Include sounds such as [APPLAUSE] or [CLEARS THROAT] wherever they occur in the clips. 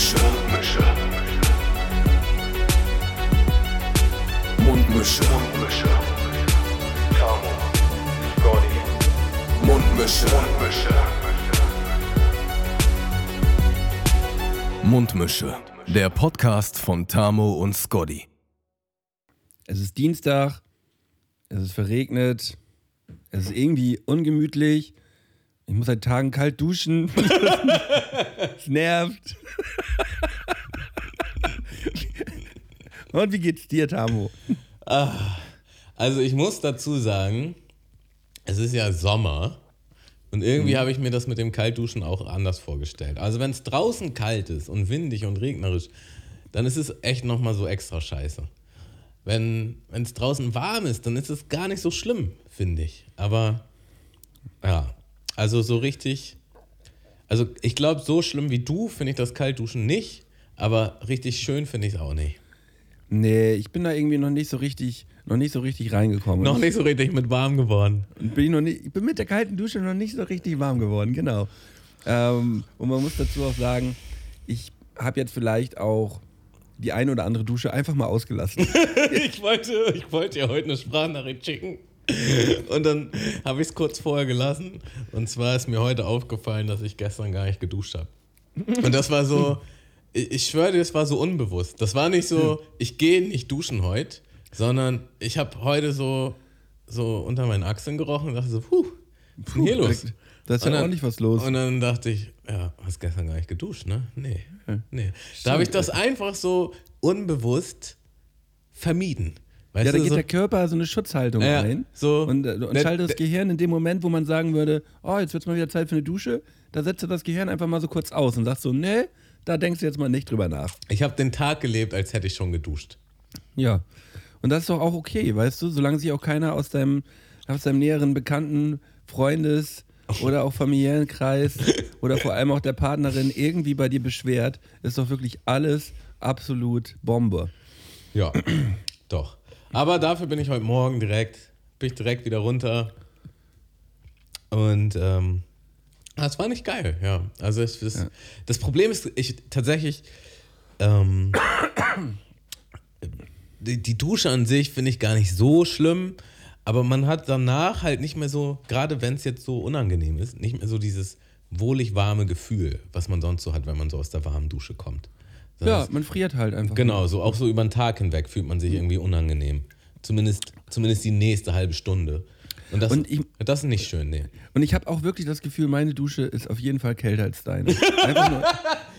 Mundmische. Mundmische. Mundmische. Mundmische. Tamo. Scotty. Mundmische. Mundmische. Mundmische. Der Podcast von Tamo und Scotty. Es ist Dienstag, es ist verregnet, es ist irgendwie ungemütlich. Ich muss seit Tagen kalt duschen. [LAUGHS] es nervt. Und wie geht's dir, Tamo? Also ich muss dazu sagen, es ist ja Sommer und irgendwie habe ich mir das mit dem Kaltduschen auch anders vorgestellt. Also wenn es draußen kalt ist und windig und regnerisch, dann ist es echt nochmal so extra scheiße. Wenn es draußen warm ist, dann ist es gar nicht so schlimm, finde ich. Aber ja, also so richtig, also ich glaube, so schlimm wie du finde ich das Kaltduschen nicht, aber richtig schön finde ich es auch nicht. Nee, ich bin da irgendwie noch nicht so richtig, noch nicht so richtig reingekommen. Noch nicht so richtig mit warm geworden. Und bin ich, noch nicht, ich bin mit der kalten Dusche noch nicht so richtig warm geworden, genau. Ähm, und man muss dazu auch sagen, ich habe jetzt vielleicht auch die eine oder andere Dusche einfach mal ausgelassen. [LAUGHS] ich, wollte, ich wollte ja heute eine Sprachnachricht schicken. [LAUGHS] Und dann habe ich es kurz vorher gelassen. Und zwar ist mir heute aufgefallen, dass ich gestern gar nicht geduscht habe. Und das war so, ich, schwöre dir, es war so unbewusst. Das war nicht so, ich gehe nicht duschen heute, sondern ich habe heute so, so unter meinen Achseln gerochen und dachte so, puh, was ist hier los? Da ist ja dann- ordentlich was los. Und dann dachte ich, ja, hast gestern gar nicht geduscht, ne? Nee. Nee. Da habe ich das einfach so unbewusst vermieden. Weißt Ja, da geht so, der Körper so eine Schutzhaltung Ja, ein. so- und äh, und Ne- schaltet das de- Gehirn in dem Moment, wo man sagen würde, oh, jetzt wird es mal wieder Zeit für eine Dusche, da setzt du das Gehirn einfach mal so kurz aus und sagt so, nee, da denkst du jetzt mal nicht drüber nach. ich habe den Tag gelebt, als hätte ich schon geduscht. Ja. Und das ist doch auch okay, weißt du, solange sich auch keiner aus deinem, aus deinem näheren Bekannten, Freundes [LAUGHS] oder auch familiären Kreis oder vor allem auch der Partnerin irgendwie bei dir beschwert, ist doch wirklich alles absolut Bombe. Ja, [CLEARS THROAT] doch. Aber dafür bin ich heute Morgen direkt, bin ich direkt wieder runter. Und ähm, das war nicht geil, ja. Also ich, das, das Problem ist, ich tatsächlich ähm, die, die Dusche an sich finde ich gar nicht so schlimm, aber man hat danach halt nicht mehr so, gerade wenn es jetzt so unangenehm ist, nicht mehr so dieses wohlig warme Gefühl, was man sonst so hat, wenn man so aus der warmen Dusche kommt. Ja, man friert halt einfach. Genau, so auch so über den Tag hinweg fühlt man sich irgendwie unangenehm. Zumindest, zumindest die nächste halbe Stunde. Und das, Und ich- das ist nicht schön, nee. Und ich habe auch wirklich das Gefühl, meine Dusche ist auf jeden Fall kälter als deine. Einfach nur,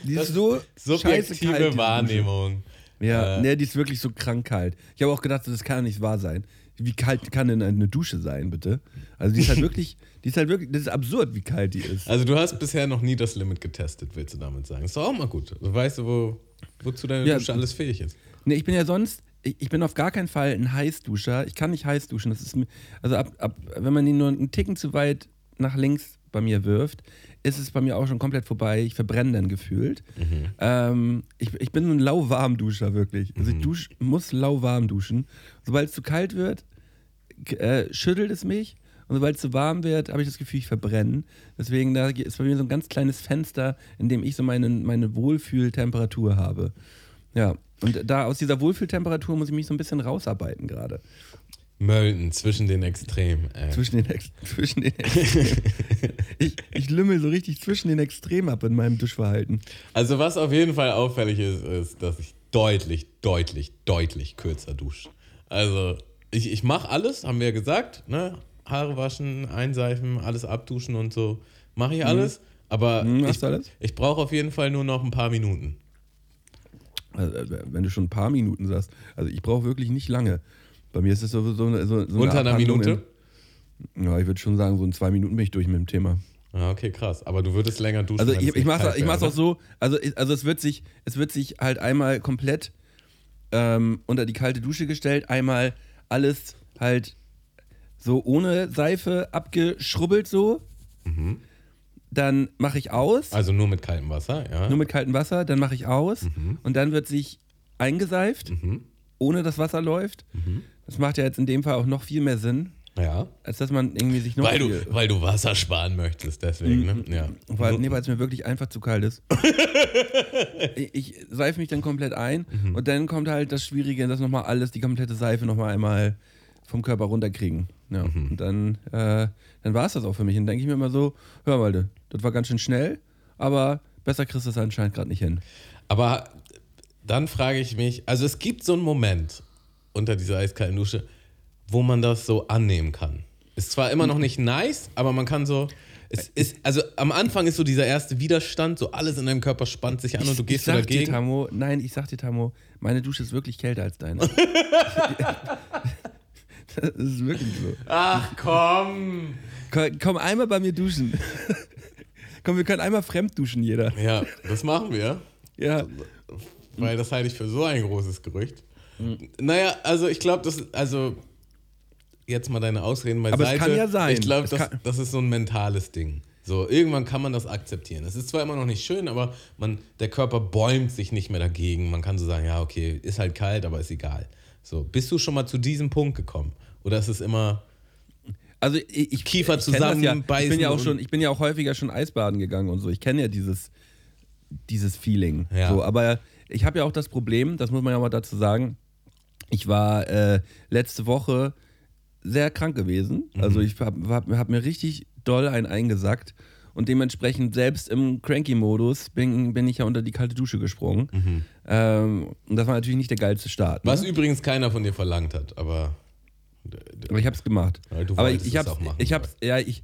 die ist so Subjektive kalt. Wahrnehmung. Ja, Äh. nee, die ist wirklich so krank kalt. Ich habe auch gedacht, das kann ja nicht wahr sein. Wie kalt kann denn eine Dusche sein, bitte? Also die ist halt [LAUGHS] wirklich, die ist halt wirklich, das ist absurd, wie kalt die ist. Also du hast bisher noch nie das Limit getestet, willst du damit sagen. Ist doch auch mal gut. Du weißt du, wo, wozu deine Ja. Dusche alles fähig ist. Nee, ich bin ja sonst, ich, ich bin auf gar keinen Fall ein Heißduscher. Ich kann nicht heiß duschen. Das ist mir, also ab, ab, wenn man ihn nur einen Ticken zu weit nach links bei mir wirft, ist es bei mir auch schon komplett vorbei. Ich verbrenne dann gefühlt. Ähm, ich, ich bin so ein lauwarm-Duscher, wirklich. Also ich dusch, muss lauwarm duschen. Sobald es zu kalt wird, äh, schüttelt es mich. Und sobald es zu warm wird, habe ich das Gefühl, ich verbrenne. Deswegen da ist bei mir so ein ganz kleines Fenster, in dem ich so meine, meine Wohlfühltemperatur habe. Ja, und da aus dieser Wohlfühltemperatur muss ich mich so ein bisschen rausarbeiten gerade. Mölden zwischen den Extremen. Ey. Zwischen den, Ex [LAUGHS] zwischen den Extremen. ich, ich lümmel so richtig zwischen den Extremen ab in meinem Duschverhalten. Also was auf jeden Fall auffällig ist, ist, dass ich deutlich, deutlich, deutlich kürzer dusche. Also ich, ich mache alles, haben wir ja gesagt, ne? Haare waschen, einseifen, alles abduschen und so. Mache ich alles. Aber Mhm, ich, alles? ich brauche auf jeden Fall nur noch ein paar Minuten. Also, wenn du schon ein paar Minuten sagst. Also ich brauche wirklich nicht lange. Bei mir ist es so, so, so, so eine Unter einer Minute? In, ja, ich würde schon sagen, so in zwei Minuten bin ich durch mit dem Thema. Ja, okay, krass. Aber du würdest länger duschen. Also ich, es ich mache kalt ich mach's auch so, also, also es, wird sich, es wird sich halt einmal komplett ähm, unter die kalte Dusche gestellt, einmal alles halt so ohne Seife abgeschrubbelt so. Dann mache ich aus? Also nur mit kaltem Wasser, ja. nur mit kaltem Wasser, dann mache ich aus Mhm. und dann wird sich eingeseift, ohne dass Wasser läuft. Mhm. Das macht ja jetzt in dem Fall auch noch viel mehr Sinn. Ja. als dass man irgendwie sich noch Weil du, weil du Wasser sparen möchtest, deswegen, ne? Ja. Weil, nee, weil es mir wirklich einfach zu kalt ist. [LAUGHS] ich, ich seife mich dann komplett ein Mhm. und dann kommt halt das Schwierige, dass nochmal alles, die komplette Seife nochmal einmal vom Körper runterkriegen. Ja. Mhm. Und dann, äh, dann war es das auch für mich. Und dann denke ich mir immer so, hör mal, du, das war ganz schön schnell, aber besser kriegst du es anscheinend gerade nicht hin. Aber dann frage ich mich, also es gibt so einen Moment unter dieser eiskalten Dusche, wo man das so annehmen kann. Ist zwar immer noch nicht nice, aber man kann so. Es ist, also am Anfang ist so dieser erste Widerstand, so alles in deinem Körper spannt sich an und du ich gehst so sag dir, dagegen. Tamo, nein, ich sag dir, Tamo, meine Dusche ist wirklich kälter als deine. [LAUGHS] [LAUGHS] [LAUGHS] das ist wirklich so. Ach komm! Komm, komm einmal bei mir duschen. komm, wir können einmal fremd duschen, jeder. Ja, das machen wir, Ja. weil das halte ich für so ein großes Gerücht. Naja, also ich glaube, das, also jetzt mal deine Ausreden beiseite. Aber es kann ja sein. Ich glaube, das, das ist so ein mentales Ding. So, irgendwann kann man das akzeptieren. Es ist zwar immer noch nicht schön, aber man, der Körper bäumt sich nicht mehr dagegen. Man kann so sagen, ja, okay, ist halt kalt, aber ist egal. So, bist du schon mal zu diesem Punkt gekommen? Oder ist es immer, Also ich, ich Kiefer das ja. Ich bin zusammenbeißen ja auch schon, ich bin ja auch häufiger schon Eisbaden gegangen und so. Ich kenne ja dieses, dieses Feeling. Ja. So, aber ich habe ja auch das Problem, das muss man ja mal dazu sagen. Ich war äh, letzte Woche sehr krank gewesen. Mhm. Also ich habe hab, hab mir richtig doll einen eingesackt. Und dementsprechend selbst im Cranky-Modus bin, bin ich ja unter die kalte Dusche gesprungen. Ähm, und das war natürlich nicht der geilste Start. Ne? Mhm. was übrigens keiner von dir verlangt hat, aber Aber ich habe es gemacht. Aber ich, wolltest ich es hab's, auch machen, ich hab's, ja, ich,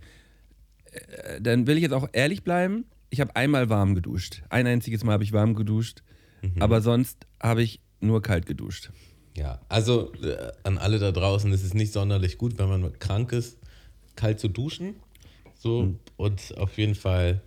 äh, dann will ich jetzt auch ehrlich bleiben. Ich habe einmal warm geduscht. Ein einziges Mal habe ich warm geduscht. Mhm. Aber sonst habe ich nur kalt geduscht. Ja, also äh, an alle da draußen, es ist nicht sonderlich gut, wenn man krank ist, kalt zu duschen. So, Hm. und auf jeden Fall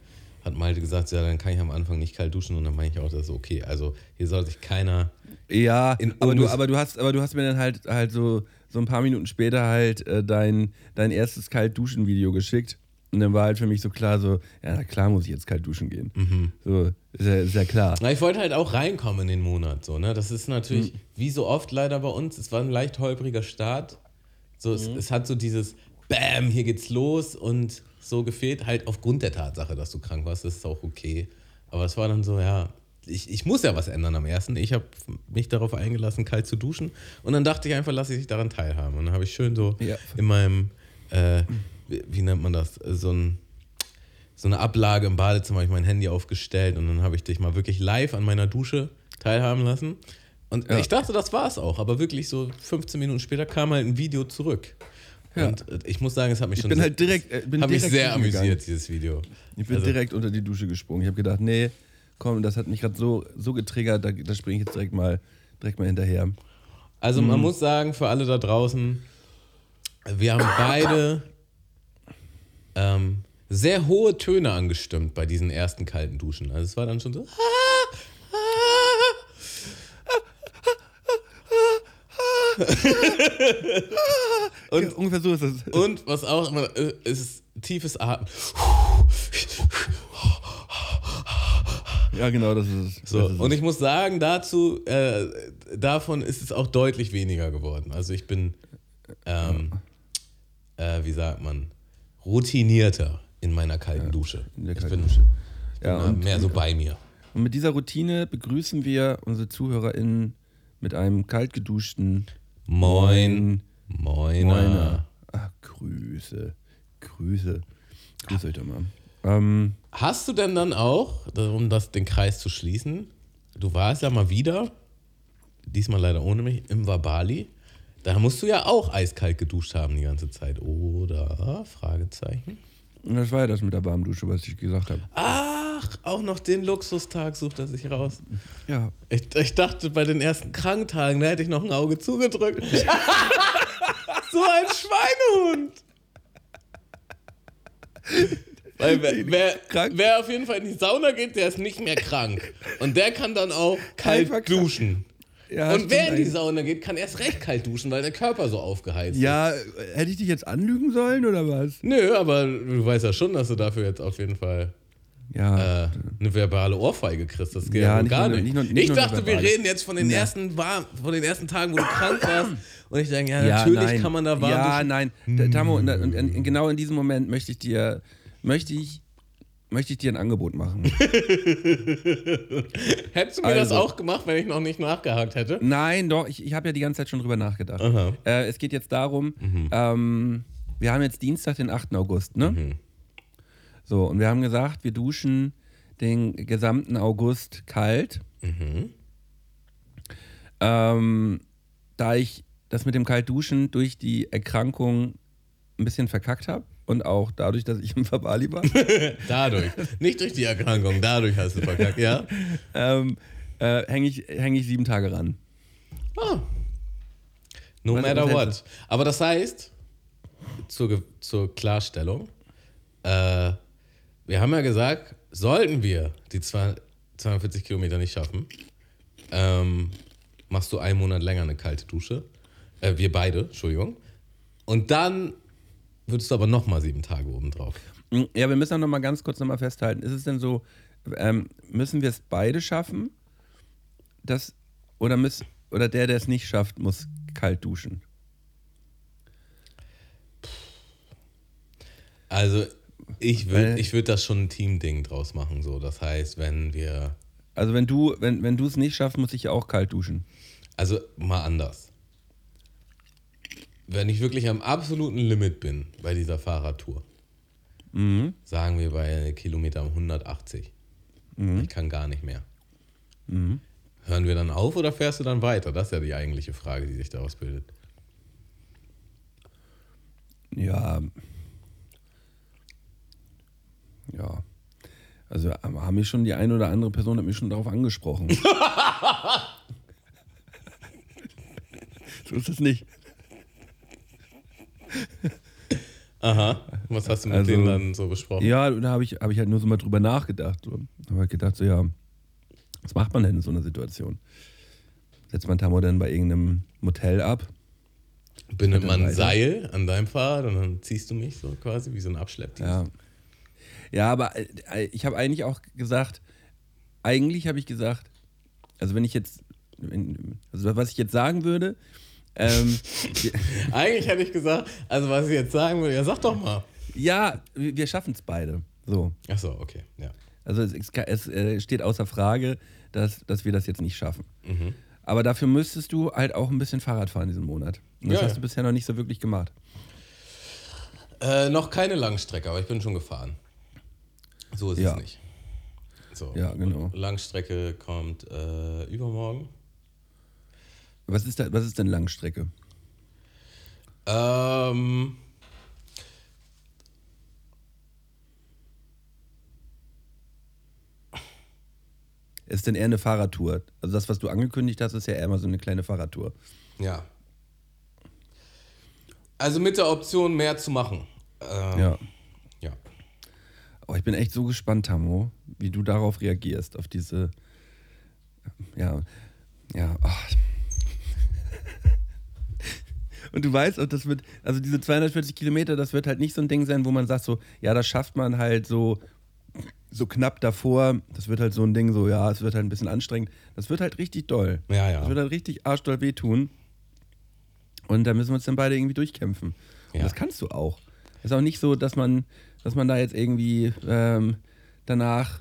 hat Malte gesagt, ja, dann kann ich am Anfang nicht kalt duschen und dann meine ich auch, das ist okay. Also hier soll sich keiner. Ja, aber du, aber du hast, aber du hast mir dann halt halt so, so ein paar Minuten später halt äh, dein, dein erstes Kalt-Duschen-Video geschickt. Und dann war halt für mich so klar, so, ja, na klar muss ich jetzt kalt duschen gehen. Mhm. So, ist ja, ist ja klar. Na, ich wollte halt auch reinkommen in den Monat, so, ne? Das ist natürlich, Hm. wie so oft leider bei uns, es war ein leicht holpriger Start. So, Hm. es, es hat so dieses Bam, hier geht's los und so gefehlt, halt aufgrund der Tatsache, dass du krank warst, das ist auch okay. Aber es war dann so, ja, ich, ich muss ja was ändern am ersten. Ich habe mich darauf eingelassen, kalt zu duschen. Und dann dachte ich einfach, lasse ich dich daran teilhaben. Und dann habe ich schön so Ja. in meinem, äh, wie, wie nennt man das, so ein so eine Ablage im Badezimmer, habe ich mein Handy aufgestellt und dann habe ich dich mal wirklich live an meiner Dusche teilhaben lassen. Und Ja. ich dachte, das war es auch, aber wirklich so 15 Minuten später kam halt ein Video zurück. Ja. Und äh, ich muss sagen, es hat mich Ich schon bin sehr, halt direkt, äh, bin hat mich direkt sehr amüsiert, dieses Video. Ich bin Also- direkt unter die Dusche gesprungen. Ich habe gedacht, nee, komm, das hat mich gerade so, so getriggert, da, da springe ich jetzt direkt mal, direkt mal hinterher. Also Mhm. man muss sagen, für alle da draußen, wir haben beide ähm, sehr hohe Töne angestimmt bei diesen ersten kalten Duschen. Also es war dann schon so. [LAUGHS] [LAUGHS] Und ja, ungefähr so ist es. Und was auch immer, äh, ist tiefes Atmen. Ja, genau, das ist es. So, und ich muss sagen, dazu, äh, davon ist es auch deutlich weniger geworden. Also ich bin, ähm, äh, wie sagt man, routinierter in meiner kalten Dusche. in der ich kalten bin, Dusche. ich Ja, bin und- mehr so bei mir. Und mit dieser Routine begrüßen wir unsere ZuhörerInnen mit einem kalt geduschten Moin, Moiner. Moiner. Ach, Grüße. Grüße. Grüß euch doch mal. Ähm, Hast du denn dann auch, um das, den Kreis zu schließen, du warst ja mal wieder, diesmal leider ohne mich, im Wabali. Da musst du ja auch eiskalt geduscht haben die ganze Zeit, oder? Fragezeichen. das war ja das mit der warmen Dusche, was ich gesagt habe. Ach, auch noch den Luxustag sucht er sich raus. Ja. Ich, ich dachte, bei den ersten Kranktagen, da hätte ich noch ein Auge zugedrückt. [LAUGHS] [LAUGHS] so ein Schweinehund. Weil wer, wer, wer auf jeden Fall in die Sauna geht, der ist nicht mehr krank. Und der kann dann auch kalt duschen. ja Und wer in die Sauna geht, kann erst recht kalt duschen, weil der Körper so aufgeheizt. Ja, äh, hätte ich dich jetzt anlügen sollen oder was? ist. Nö, aber du weißt ja schon, dass du dafür jetzt auf jeden Fall Ja. äh, eine verbale Ohrfeige kriegst. Das geht Ja, ja, wohl nicht gar nur- nicht. nur- nicht ich dachte, wir reden jetzt von den, ersten, warm, von den ersten Tagen, wo du krank warst. [CLEARS THROAT] Und ich denke, ja, Ja, natürlich nein. kann man da warm Ja, nein. Da- Tamo, und, und, und genau in diesem Moment möchte ich dir, möchte ich, möchte ich dir ein Angebot machen. [LAUGHS] Hättest du mir das Also- auch gemacht, wenn ich noch nicht nachgehakt hätte? Nein, doch, ich, ich habe ja die ganze Zeit schon drüber nachgedacht. Äh, es geht jetzt darum, ähm, wir haben jetzt Dienstag, den 8. August, ne? Mhm. So, und wir haben gesagt, wir duschen den gesamten August kalt. Mhm. Ähm, da ich das mit dem Kaltduschen durch die Erkrankung ein bisschen verkackt habe und auch dadurch, dass ich im Verbali war, [LAUGHS] Dadurch. Nicht durch die Erkrankung, dadurch hast du verkackt, ja? [LAUGHS] ähm, äh, hänge ich, häng ich sieben Tage ran. Ah. No Was- matter what. Aber das heißt, zur, zur Klarstellung, äh, wir haben ja gesagt, sollten wir die zwei- 42 Kilometer nicht schaffen, ähm, machst du einen Monat länger eine kalte Dusche. Äh, wir beide, Entschuldigung. Und dann würdest du aber nochmal sieben Tage obendrauf. Mm, Ja, wir müssen auch noch mal ganz kurz noch mal festhalten. Ist es denn so, ähm, müssen wir es beide schaffen? Das, oder, müß, oder der, der es nicht schafft, muss kalt duschen? Also ich würde ich würd das schon ein Team-Ding draus machen. So. Das heißt, wenn wir Also wenn du wenn, wenn du es nicht schaffst, muss ich ja auch kalt duschen. Also mal anders. Wenn ich wirklich am absoluten Limit bin bei dieser Fahrradtour, sagen wir bei Kilometer 180, ich kann gar nicht mehr. Hören wir dann auf oder fährst du dann weiter? Das ist ja die eigentliche Frage, die sich daraus bildet. Ja. Ja. Also haben mich schon die eine oder andere Person hat mich schon darauf angesprochen. [LAUGHS] so ist es nicht. [LAUGHS] Aha. Was hast du mit Also- denen dann so besprochen? Ja, da habe ich, hab ich halt nur so mal drüber nachgedacht. So. Habe halt gedacht, so ja, was macht man denn in so einer Situation? Setzt man Tamo dann bei irgendeinem Motel ab? Bindet man ein. Seil an deinem Fahrrad und dann ziehst du mich so quasi wie so ein Abschleppdienst? Ja. Ja, aber äh, ich habe eigentlich auch gesagt, eigentlich habe ich gesagt, also wenn ich jetzt, also was ich jetzt sagen würde, ähm, [LAUGHS] Eigentlich hätte ich gesagt, also was ich jetzt sagen würde, ja sag doch mal. ja, wir schaffen es beide. So. Achso, okay, ja. Also es, es, es äh, steht außer Frage, dass, dass wir das jetzt nicht schaffen. Mhm. Aber dafür müsstest du halt auch ein bisschen Fahrrad fahren diesen Monat. Und das Ja, hast ja. du bisher noch nicht so wirklich gemacht. Äh, noch keine Langstrecke, aber ich bin schon gefahren. So ist Ja. es nicht. So. Ja, genau. Langstrecke kommt äh, übermorgen. Was ist, da, was ist denn Langstrecke? Ähm, Ist denn eher eine Fahrradtour? Also das, was du angekündigt hast, ist ja eher mal so eine kleine Fahrradtour. ja. Also mit der Option mehr zu machen. Ähm, Ja. ja. Oh, ich bin echt so gespannt, Tamo, wie du darauf reagierst, auf diese. Ja, ja. Oh. Und du weißt, und das wird, also diese 240 Kilometer, das wird halt nicht so ein Ding sein, wo man sagt so, ja, das schafft man halt so, so knapp davor. Das wird halt so ein Ding, so, ja, es wird halt ein bisschen anstrengend. Das wird halt richtig doll. Ja, ja. Das wird halt richtig arschdoll wehtun. Und da müssen wir uns dann beide irgendwie durchkämpfen. Und Ja. das kannst du auch. Ist auch nicht so, dass man, dass man da jetzt irgendwie ähm, danach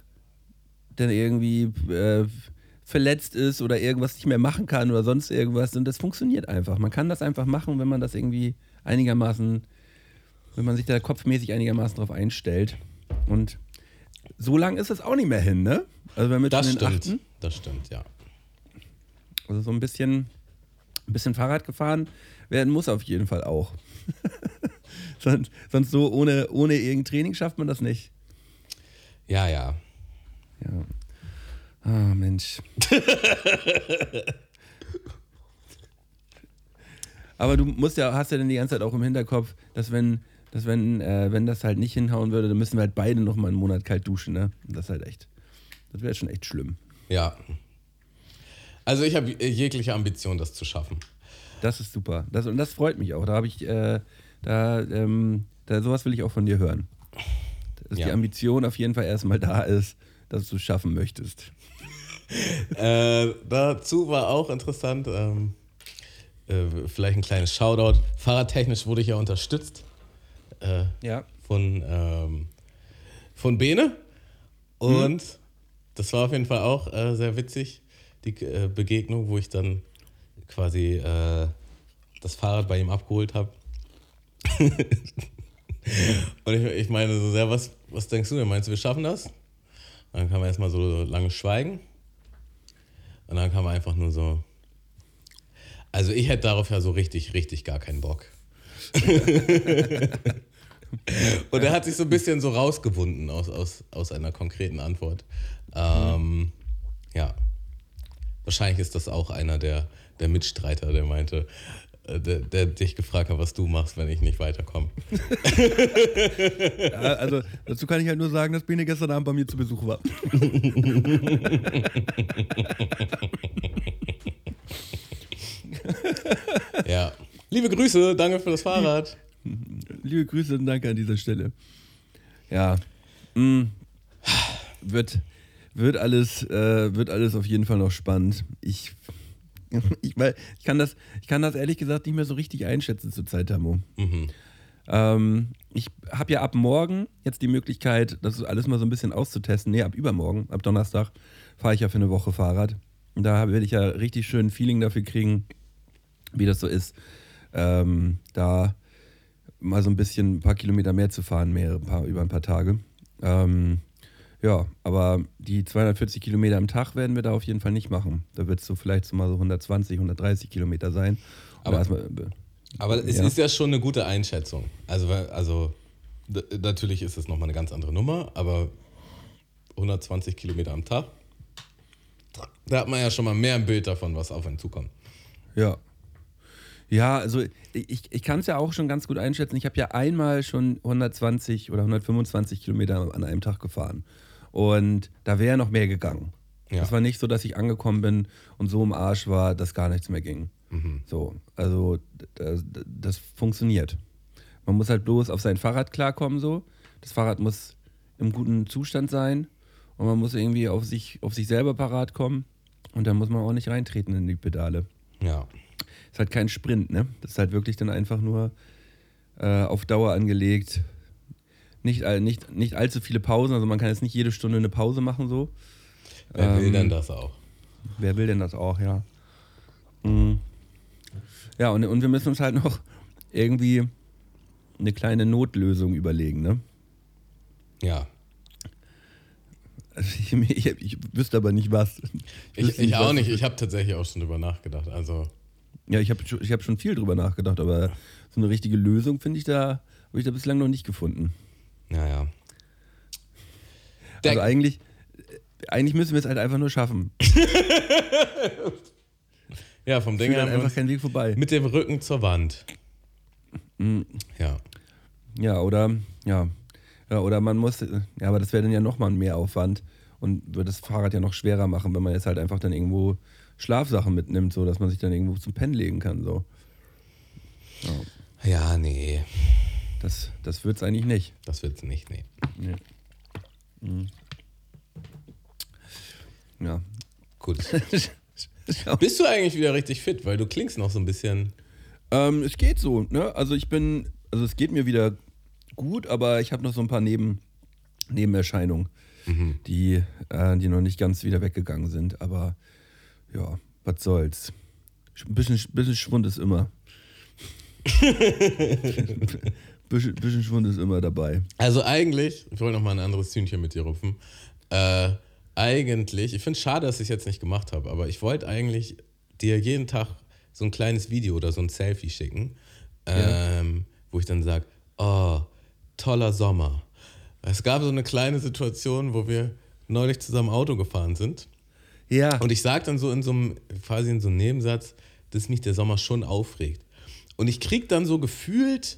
dann irgendwie äh, verletzt ist oder irgendwas nicht mehr machen kann oder sonst irgendwas. Und das funktioniert einfach. Man kann das einfach machen, wenn man das irgendwie einigermaßen, wenn man sich da kopfmäßig einigermaßen drauf einstellt. Und so lang ist es auch nicht mehr hin, ne? Also wenn wir Das stimmt. achten, Das stimmt, ja. also so ein bisschen, ein bisschen Fahrrad gefahren werden muss auf jeden Fall auch. [LAUGHS] sonst, sonst so ohne, ohne irgendein Training schafft man das nicht. Ja, ja. Ja. Ah, Mensch. Aber du musst ja, hast ja dann die ganze Zeit auch im Hinterkopf, dass wenn, dass wenn, äh, wenn das halt nicht hinhauen würde, dann müssen wir halt beide noch mal einen Monat kalt duschen, ne? Und Das ist halt echt, das wäre schon echt schlimm. Ja. Also ich habe jegliche Ambition, das zu schaffen. Das ist super. Das, und das freut mich auch. Da habe ich, äh, da, ähm, da, sowas will ich auch von dir hören. dass Ja. die Ambition auf jeden Fall erstmal da ist, dass du es schaffen möchtest. Äh, dazu war auch interessant, ähm, äh, vielleicht ein kleines Shoutout. Fahrradtechnisch wurde ich ja unterstützt äh, Ja. von, ähm, von Bene. Und das war auf jeden Fall auch äh, sehr witzig, die äh, Begegnung, wo ich dann quasi das Fahrrad bei ihm abgeholt habe. [LAUGHS] Und ich, ich meine so sehr, was, was denkst du denn? Meinst du, wir schaffen das? Dann kam erstmal so lange Schweigen. Und dann kam einfach nur so. Also ich hätte darauf ja so richtig, richtig gar keinen Bock. [LAUGHS] Und er hat sich so ein bisschen so rausgewunden aus, aus, aus einer konkreten Antwort. Ähm, ja. Wahrscheinlich ist das auch einer der, der Mitstreiter, der meinte, der, der dich gefragt hat, was du machst, wenn ich nicht weiterkomme. Ja, also dazu kann ich halt nur sagen, dass Bene gestern Abend bei mir zu Besuch war. [LAUGHS] Ja. Liebe Grüße, danke für das Fahrrad. Liebe Grüße und danke an dieser Stelle. Ja, mh, wird, wird, alles, äh, wird alles auf jeden Fall noch spannend. Ich, [LAUGHS] ich, weil, ich, kann das, ich kann das ehrlich gesagt nicht mehr so richtig einschätzen zur Zeit, Tamo. Mhm. Ähm, ich habe ja ab morgen jetzt die Möglichkeit, das alles mal so ein bisschen auszutesten. Nee, ab übermorgen, ab Donnerstag, fahre ich ja für eine Woche Fahrrad. Und da werde ich ja richtig schön ein Feeling dafür kriegen, wie das so ist, ähm, da mal so ein bisschen ein paar Kilometer mehr zu fahren, mehr, ein paar, über ein paar Tage. Ähm, ja, aber die 240 Kilometer am Tag werden wir da auf jeden Fall nicht machen. Da wird es so vielleicht so mal so 120, 130 Kilometer sein. Aber- erstmal, Aber es Ja. ist ja schon eine gute Einschätzung. Also, also natürlich ist es nochmal eine ganz andere Nummer, aber 120 Kilometer am Tag, da hat man ja schon mal mehr ein Bild davon, was auf einen zukommt. Ja. Ja, also ich, ich kann es ja auch schon ganz gut einschätzen. Ich habe ja einmal schon 120 oder 125 Kilometer an einem Tag gefahren. Und da wäre noch mehr gegangen. Ja. Es war nicht so, dass ich angekommen bin und so im Arsch war, dass gar nichts mehr ging. So, also das, das funktioniert. Man muss halt bloß auf sein Fahrrad klarkommen so. Das Fahrrad muss im guten Zustand sein und man muss irgendwie auf sich, auf sich selber parat kommen und dann muss man auch nicht reintreten in die Pedale. Ja. Ist halt kein Sprint, ne? Das ist halt wirklich dann einfach nur äh, auf Dauer angelegt. Nicht, all- nicht, nicht allzu viele Pausen, also man kann jetzt nicht jede Stunde eine Pause machen so. Wer will Ähm, denn das auch? Wer will denn das auch, ja? Mhm. Ja, und, und wir müssen uns halt noch irgendwie eine kleine Notlösung überlegen, ne? Ja. Also ich, [LAUGHS] ich, ich wüsste aber nicht was. Ich, ich auch was- nicht. Ich habe tatsächlich auch schon drüber nachgedacht. Also, Ja, ich habe ich hab schon viel drüber nachgedacht, aber so eine richtige Lösung finde ich da, habe ich da bislang noch nicht gefunden. Naja. Also eigentlich, eigentlich müssen wir es halt einfach nur schaffen. [LAUGHS] Ja, vom Ding her halt einfach kein Weg vorbei. mit dem Rücken zur Wand. Mhm. Ja. Ja, oder, ja. ja, oder man muss, ja, aber das wäre dann ja nochmal ein Mehraufwand und würde das Fahrrad ja noch schwerer machen, wenn man jetzt halt einfach dann irgendwo Schlafsachen mitnimmt, so dass man sich dann irgendwo zum Pennen legen kann. So. Ja, nee. Das, das wird es eigentlich nicht. Das wird's nicht, nee. Nee. Mhm. Ja. Gut. [LAUGHS] Bist du eigentlich wieder richtig fit? Weil du klingst noch so ein bisschen. Ähm, es geht so, ne? Also ich bin, also es geht mir wieder gut, aber ich habe noch so ein paar Neben, Nebenerscheinungen, die, äh, die noch nicht ganz wieder weggegangen sind. Aber ja, was soll's. Ein bisschen, bisschen Schwund ist immer. [LAUGHS] [LAUGHS] bisschen, bisschen Schwund ist immer dabei. Also eigentlich, ich wollte noch mal ein anderes Tünchen mit dir rupfen. Äh, eigentlich, ich finde es schade, dass ich es jetzt nicht gemacht habe, aber ich wollte eigentlich dir jeden Tag so ein kleines Video oder so ein Selfie schicken, ähm, wo ich dann sage, oh, toller Sommer. Es gab so eine kleine Situation, wo wir neulich zusammen Auto gefahren sind. Ja. Und ich sage dann so in so einem, quasi in so einem Nebensatz, dass mich der Sommer schon aufregt. Und ich krieg dann so gefühlt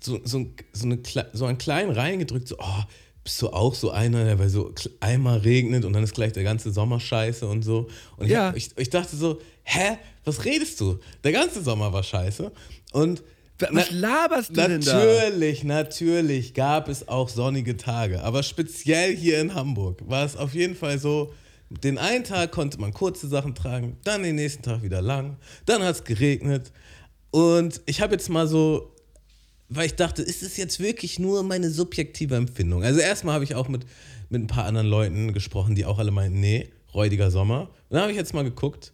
so, so, so, eine, so einen kleinen reingedrückt, so, oh, bist du auch so einer, der bei so einmal regnet und dann ist gleich der ganze Sommer scheiße und so. Und ich, Ja. ich, ich dachte so, hä, was redest du? Der ganze Sommer war scheiße. Und Was laberst du denn da? Natürlich, natürlich gab es auch sonnige Tage, aber speziell hier in Hamburg war es auf jeden Fall so, den einen Tag konnte man kurze Sachen tragen, dann den nächsten Tag wieder lang, dann hat es geregnet und ich habe jetzt mal so, weil ich dachte, ist es jetzt wirklich nur meine subjektive Empfindung? Also erstmal habe ich auch mit, mit ein paar anderen Leuten gesprochen, die auch alle meinten, nee, räudiger Sommer. Und dann habe ich jetzt mal geguckt,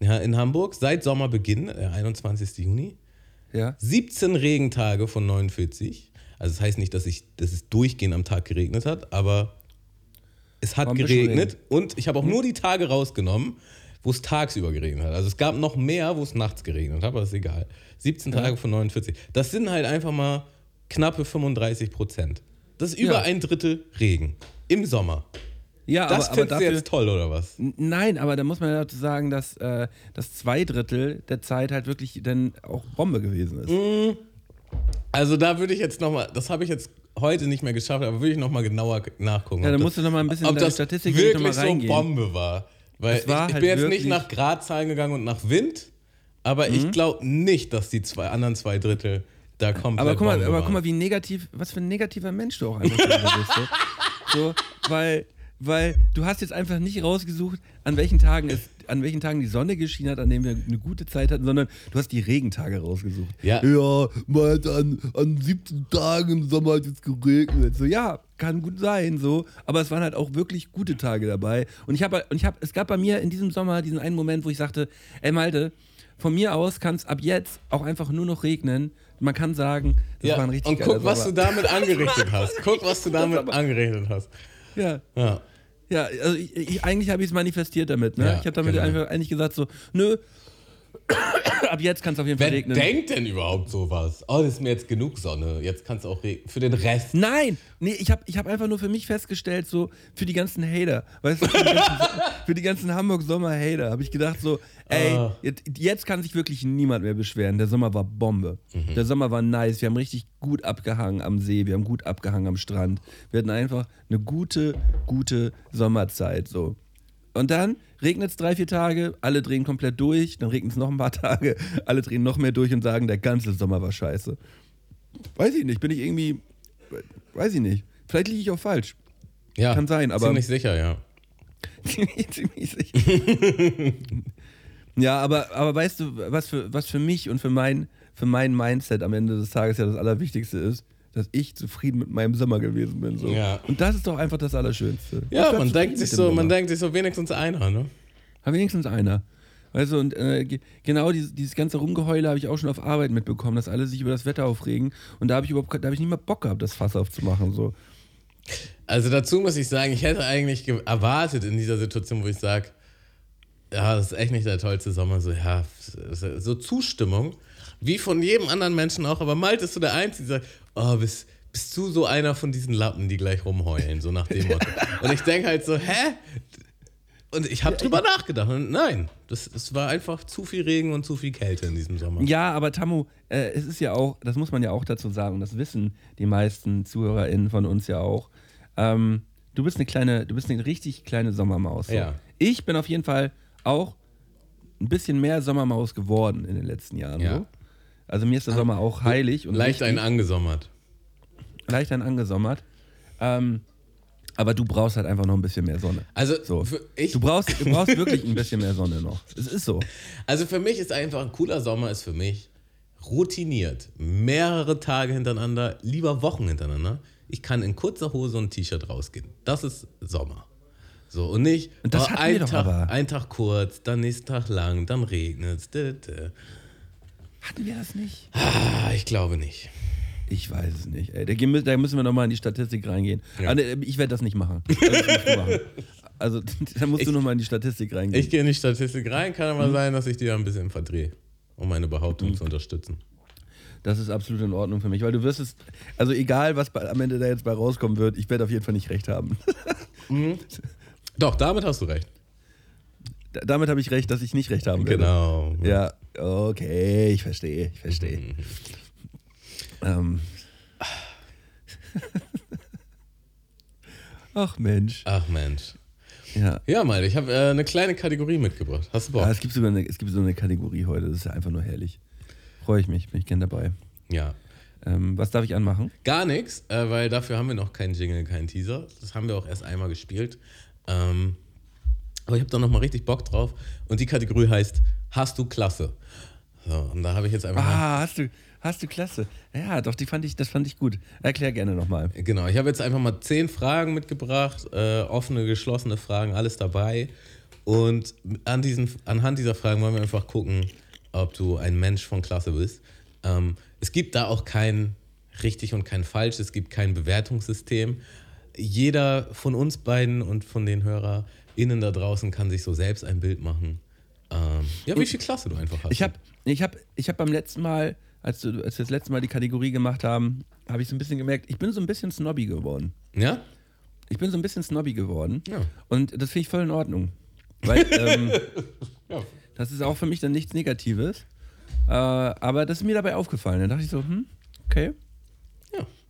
ja, in Hamburg seit Sommerbeginn, der 21. Juni, Ja. 17 Regentage von 49. Also das heißt nicht, dass, ich, dass es durchgehend am Tag geregnet hat, aber es hat geregnet und ich habe auch nur die Tage rausgenommen, wo es tagsüber geregnet hat. Also es gab noch mehr, wo es nachts geregnet hat, aber ist egal. 17 Tage von 49. Das sind halt einfach mal knappe 35 Prozent. Das ist über Ja. ein Drittel Regen im Sommer. Ja, Das aber, aber findest du dafür, jetzt toll, oder was? Nein, aber da muss man ja dazu sagen, dass äh, das zwei Drittel der Zeit halt wirklich dann auch Bombe gewesen ist. Mhm. Also da würde ich jetzt nochmal, das habe ich jetzt heute nicht mehr geschafft, aber würde ich nochmal genauer nachgucken. Ja, da das- musst du noch mal ein bisschen ob in das Statistik wirklich noch mal so reingehen. Bombe war. Weil ich, ich halt bin jetzt nicht nach Gradzahlen gegangen und nach Wind, aber Mhm. ich glaube nicht, dass die zwei anderen zwei Drittel da komplett Aber guck mal, aber guck mal, wie negativ, was für ein negativer Mensch du auch einfach bist. So, [LAUGHS] so weil, weil du hast jetzt einfach nicht rausgesucht, an welchen Tagen es, an welchen Tagen die Sonne geschienen hat, an denen wir eine gute Zeit hatten, sondern du hast die Regentage rausgesucht. Ja. Ja, mal hat an, an 17 Tagen im Sommer hat es geregnet. So, ja, kann gut sein, so. Aber es waren halt auch wirklich gute Tage dabei. Und ich habe, und ich habe, es gab bei mir in diesem Sommer diesen einen Moment, wo ich sagte, ey Malte, von mir aus kann es ab jetzt auch einfach nur noch regnen. Man kann sagen, das ja, war ein richtig und guck, was du damit [LAUGHS] angerichtet hast. Guck, was du damit angerichtet hast. Ja, Ja. Ja, also ich, ich, eigentlich habe ich es manifestiert damit. Ne? Ja, ich habe damit genau. einfach eigentlich gesagt so, nö, [COUGHS] ab jetzt kann es auf jeden Fall Wer regnen. denkt denn überhaupt sowas? Oh, das ist mir jetzt genug Sonne. Jetzt kann es auch regnen. Für den Rest. Nein, nee, ich habe ich hab einfach nur für mich festgestellt, so für die ganzen Hater, weißt du, für die ganzen, [LAUGHS] für die ganzen Hamburg-Sommer-Hater, habe ich gedacht, so, ey, Ah. jetzt, jetzt kann sich wirklich niemand mehr beschweren. Der Sommer war Bombe. Der Sommer war nice. Wir haben richtig gut abgehangen am See, wir haben gut abgehangen am Strand. Wir hatten einfach eine gute, gute Sommerzeit, so. Und dann regnet es drei, vier Tage, alle drehen komplett durch, dann regnet es noch ein paar [LAUGHS] Tage, alle drehen noch mehr durch und sagen, der ganze Sommer war scheiße. Weiß ich nicht, bin ich irgendwie, weiß ich nicht. Vielleicht liege ich auch falsch. Ja, Kann sein, aber- Ziemlich sicher, ja. [LAUGHS] Ziemlich, sicher. ja, aber, aber weißt du, was für, was für mich und für mein, für mein Mindset am Ende des Tages ja das Allerwichtigste ist? Dass ich zufrieden mit meinem Sommer gewesen bin. So. Ja. Und das ist doch einfach das Allerschönste. Ja, man denkt sich so, man denkt sich so wenigstens einer, ne? Aber wenigstens einer. Du, und äh, ge- genau dieses, dieses ganze Rumgeheule habe ich auch schon auf Arbeit mitbekommen, dass alle sich über das Wetter aufregen. Und da habe ich überhaupt da habe ich nicht mal Bock gehabt, das Fass aufzumachen. So. Also dazu muss ich sagen, ich hätte eigentlich ge- erwartet in dieser Situation, wo ich sage, ja, das ist echt nicht der tollste Sommer, so, ja, so Zustimmung, wie von jedem anderen Menschen auch, aber Malte ist so der Einzige, der sagt, oh, bist, bist du so einer von diesen Lappen, die gleich rumheulen, so nach dem Motto. [LAUGHS] Und ich denke halt so, hä? Und ich habe drüber nachgedacht und nein, das, es war einfach zu viel Regen und zu viel Kälte in diesem Sommer. Ja, aber Tamu, äh, es ist ja auch, das muss man ja auch dazu sagen, das wissen die meisten ZuhörerInnen von uns ja auch. Ähm, du bist eine kleine, du bist eine richtig kleine Sommermaus. So. Ja. Ich bin auf jeden Fall auch ein bisschen mehr Sommermaus geworden in den letzten Jahren. Ja. So. Also mir ist der Sommer auch heilig und Leicht wichtig. einen angesommert. leicht einen angesommert. Ähm, aber du brauchst halt einfach noch ein bisschen mehr Sonne. Also, So. ich, Du brauchst, du brauchst [LAUGHS] wirklich ein bisschen mehr Sonne noch. Es ist so. Also für mich ist einfach ein cooler Sommer ist für mich routiniert. Mehrere Tage hintereinander, lieber Wochen hintereinander. Ich kann in kurzer Hose und T-Shirt rausgehen. Das ist Sommer. So, und nicht Und das oh, hatten ein, wir doch Tag, aber. ein Tag kurz, dann nächsten Tag lang, dann regnet es. Hatten wir das nicht? Ah, ich glaube nicht. Ich weiß es nicht. Ey, da, müssen wir nochmal in die Statistik reingehen. Ja. Ah, nee, ich werde das nicht machen. [LAUGHS] Also, musst da musst du nochmal in die Statistik reingehen. Ich gehe in die Statistik rein, kann aber sein, dass ich da ein bisschen verdrehe, um meine Behauptung zu unterstützen. das ist absolut in Ordnung für mich, weil du wirst es, also egal, was bei, am Ende da jetzt bei rauskommen wird, ich werde auf jeden Fall nicht recht haben. [LAUGHS] Doch, damit hast du recht. Da- Damit habe ich recht, dass ich nicht recht haben werde. Genau. Ja, okay, ich verstehe, ich verstehe. ähm. Ach Mensch. Ach Mensch. Ja. Ja, mal, ich habe äh, eine kleine Kategorie mitgebracht. Hast du Bock? Ah, es, gibt sogar eine, es gibt so eine Kategorie heute, das ist ja einfach nur herrlich. Freue ich mich, bin ich gern dabei. Ja. Ähm, was darf ich anmachen? Gar nichts, äh, weil dafür haben wir noch keinen Jingle, keinen Teaser. Das haben wir auch erst einmal gespielt. Ähm, aber ich habe da nochmal richtig Bock drauf. Und die Kategorie heißt Hast du Klasse? So, und da habe ich jetzt einfach mal. Ah, hast du, hast du klasse. Ja, doch, die fand ich, das fand ich gut. Erklär gerne nochmal. Genau, ich habe jetzt einfach mal zehn Fragen mitgebracht, äh, offene, geschlossene Fragen, alles dabei. Und an diesen, anhand dieser Fragen wollen wir einfach gucken, ob du ein Mensch von Klasse bist. Ähm, es gibt da auch kein richtig und kein falsch, es gibt kein Bewertungssystem. Jeder von uns beiden und von den HörerInnen da draußen kann sich so selbst ein Bild machen. Ähm, ja, wie viel Klasse du einfach hast. Ich habe ich hab, ich hab beim letzten Mal, als, du, als wir das letzte Mal die Kategorie gemacht haben, habe ich so ein bisschen gemerkt, ich bin so ein bisschen snobby geworden. Ja? Ich bin so ein bisschen snobby geworden. Ja. Und das finde ich voll in Ordnung. Weil [LAUGHS] ähm, Ja. das ist auch für mich dann nichts Negatives. Äh, aber das ist mir dabei aufgefallen. Dann dachte ich so, hm, okay.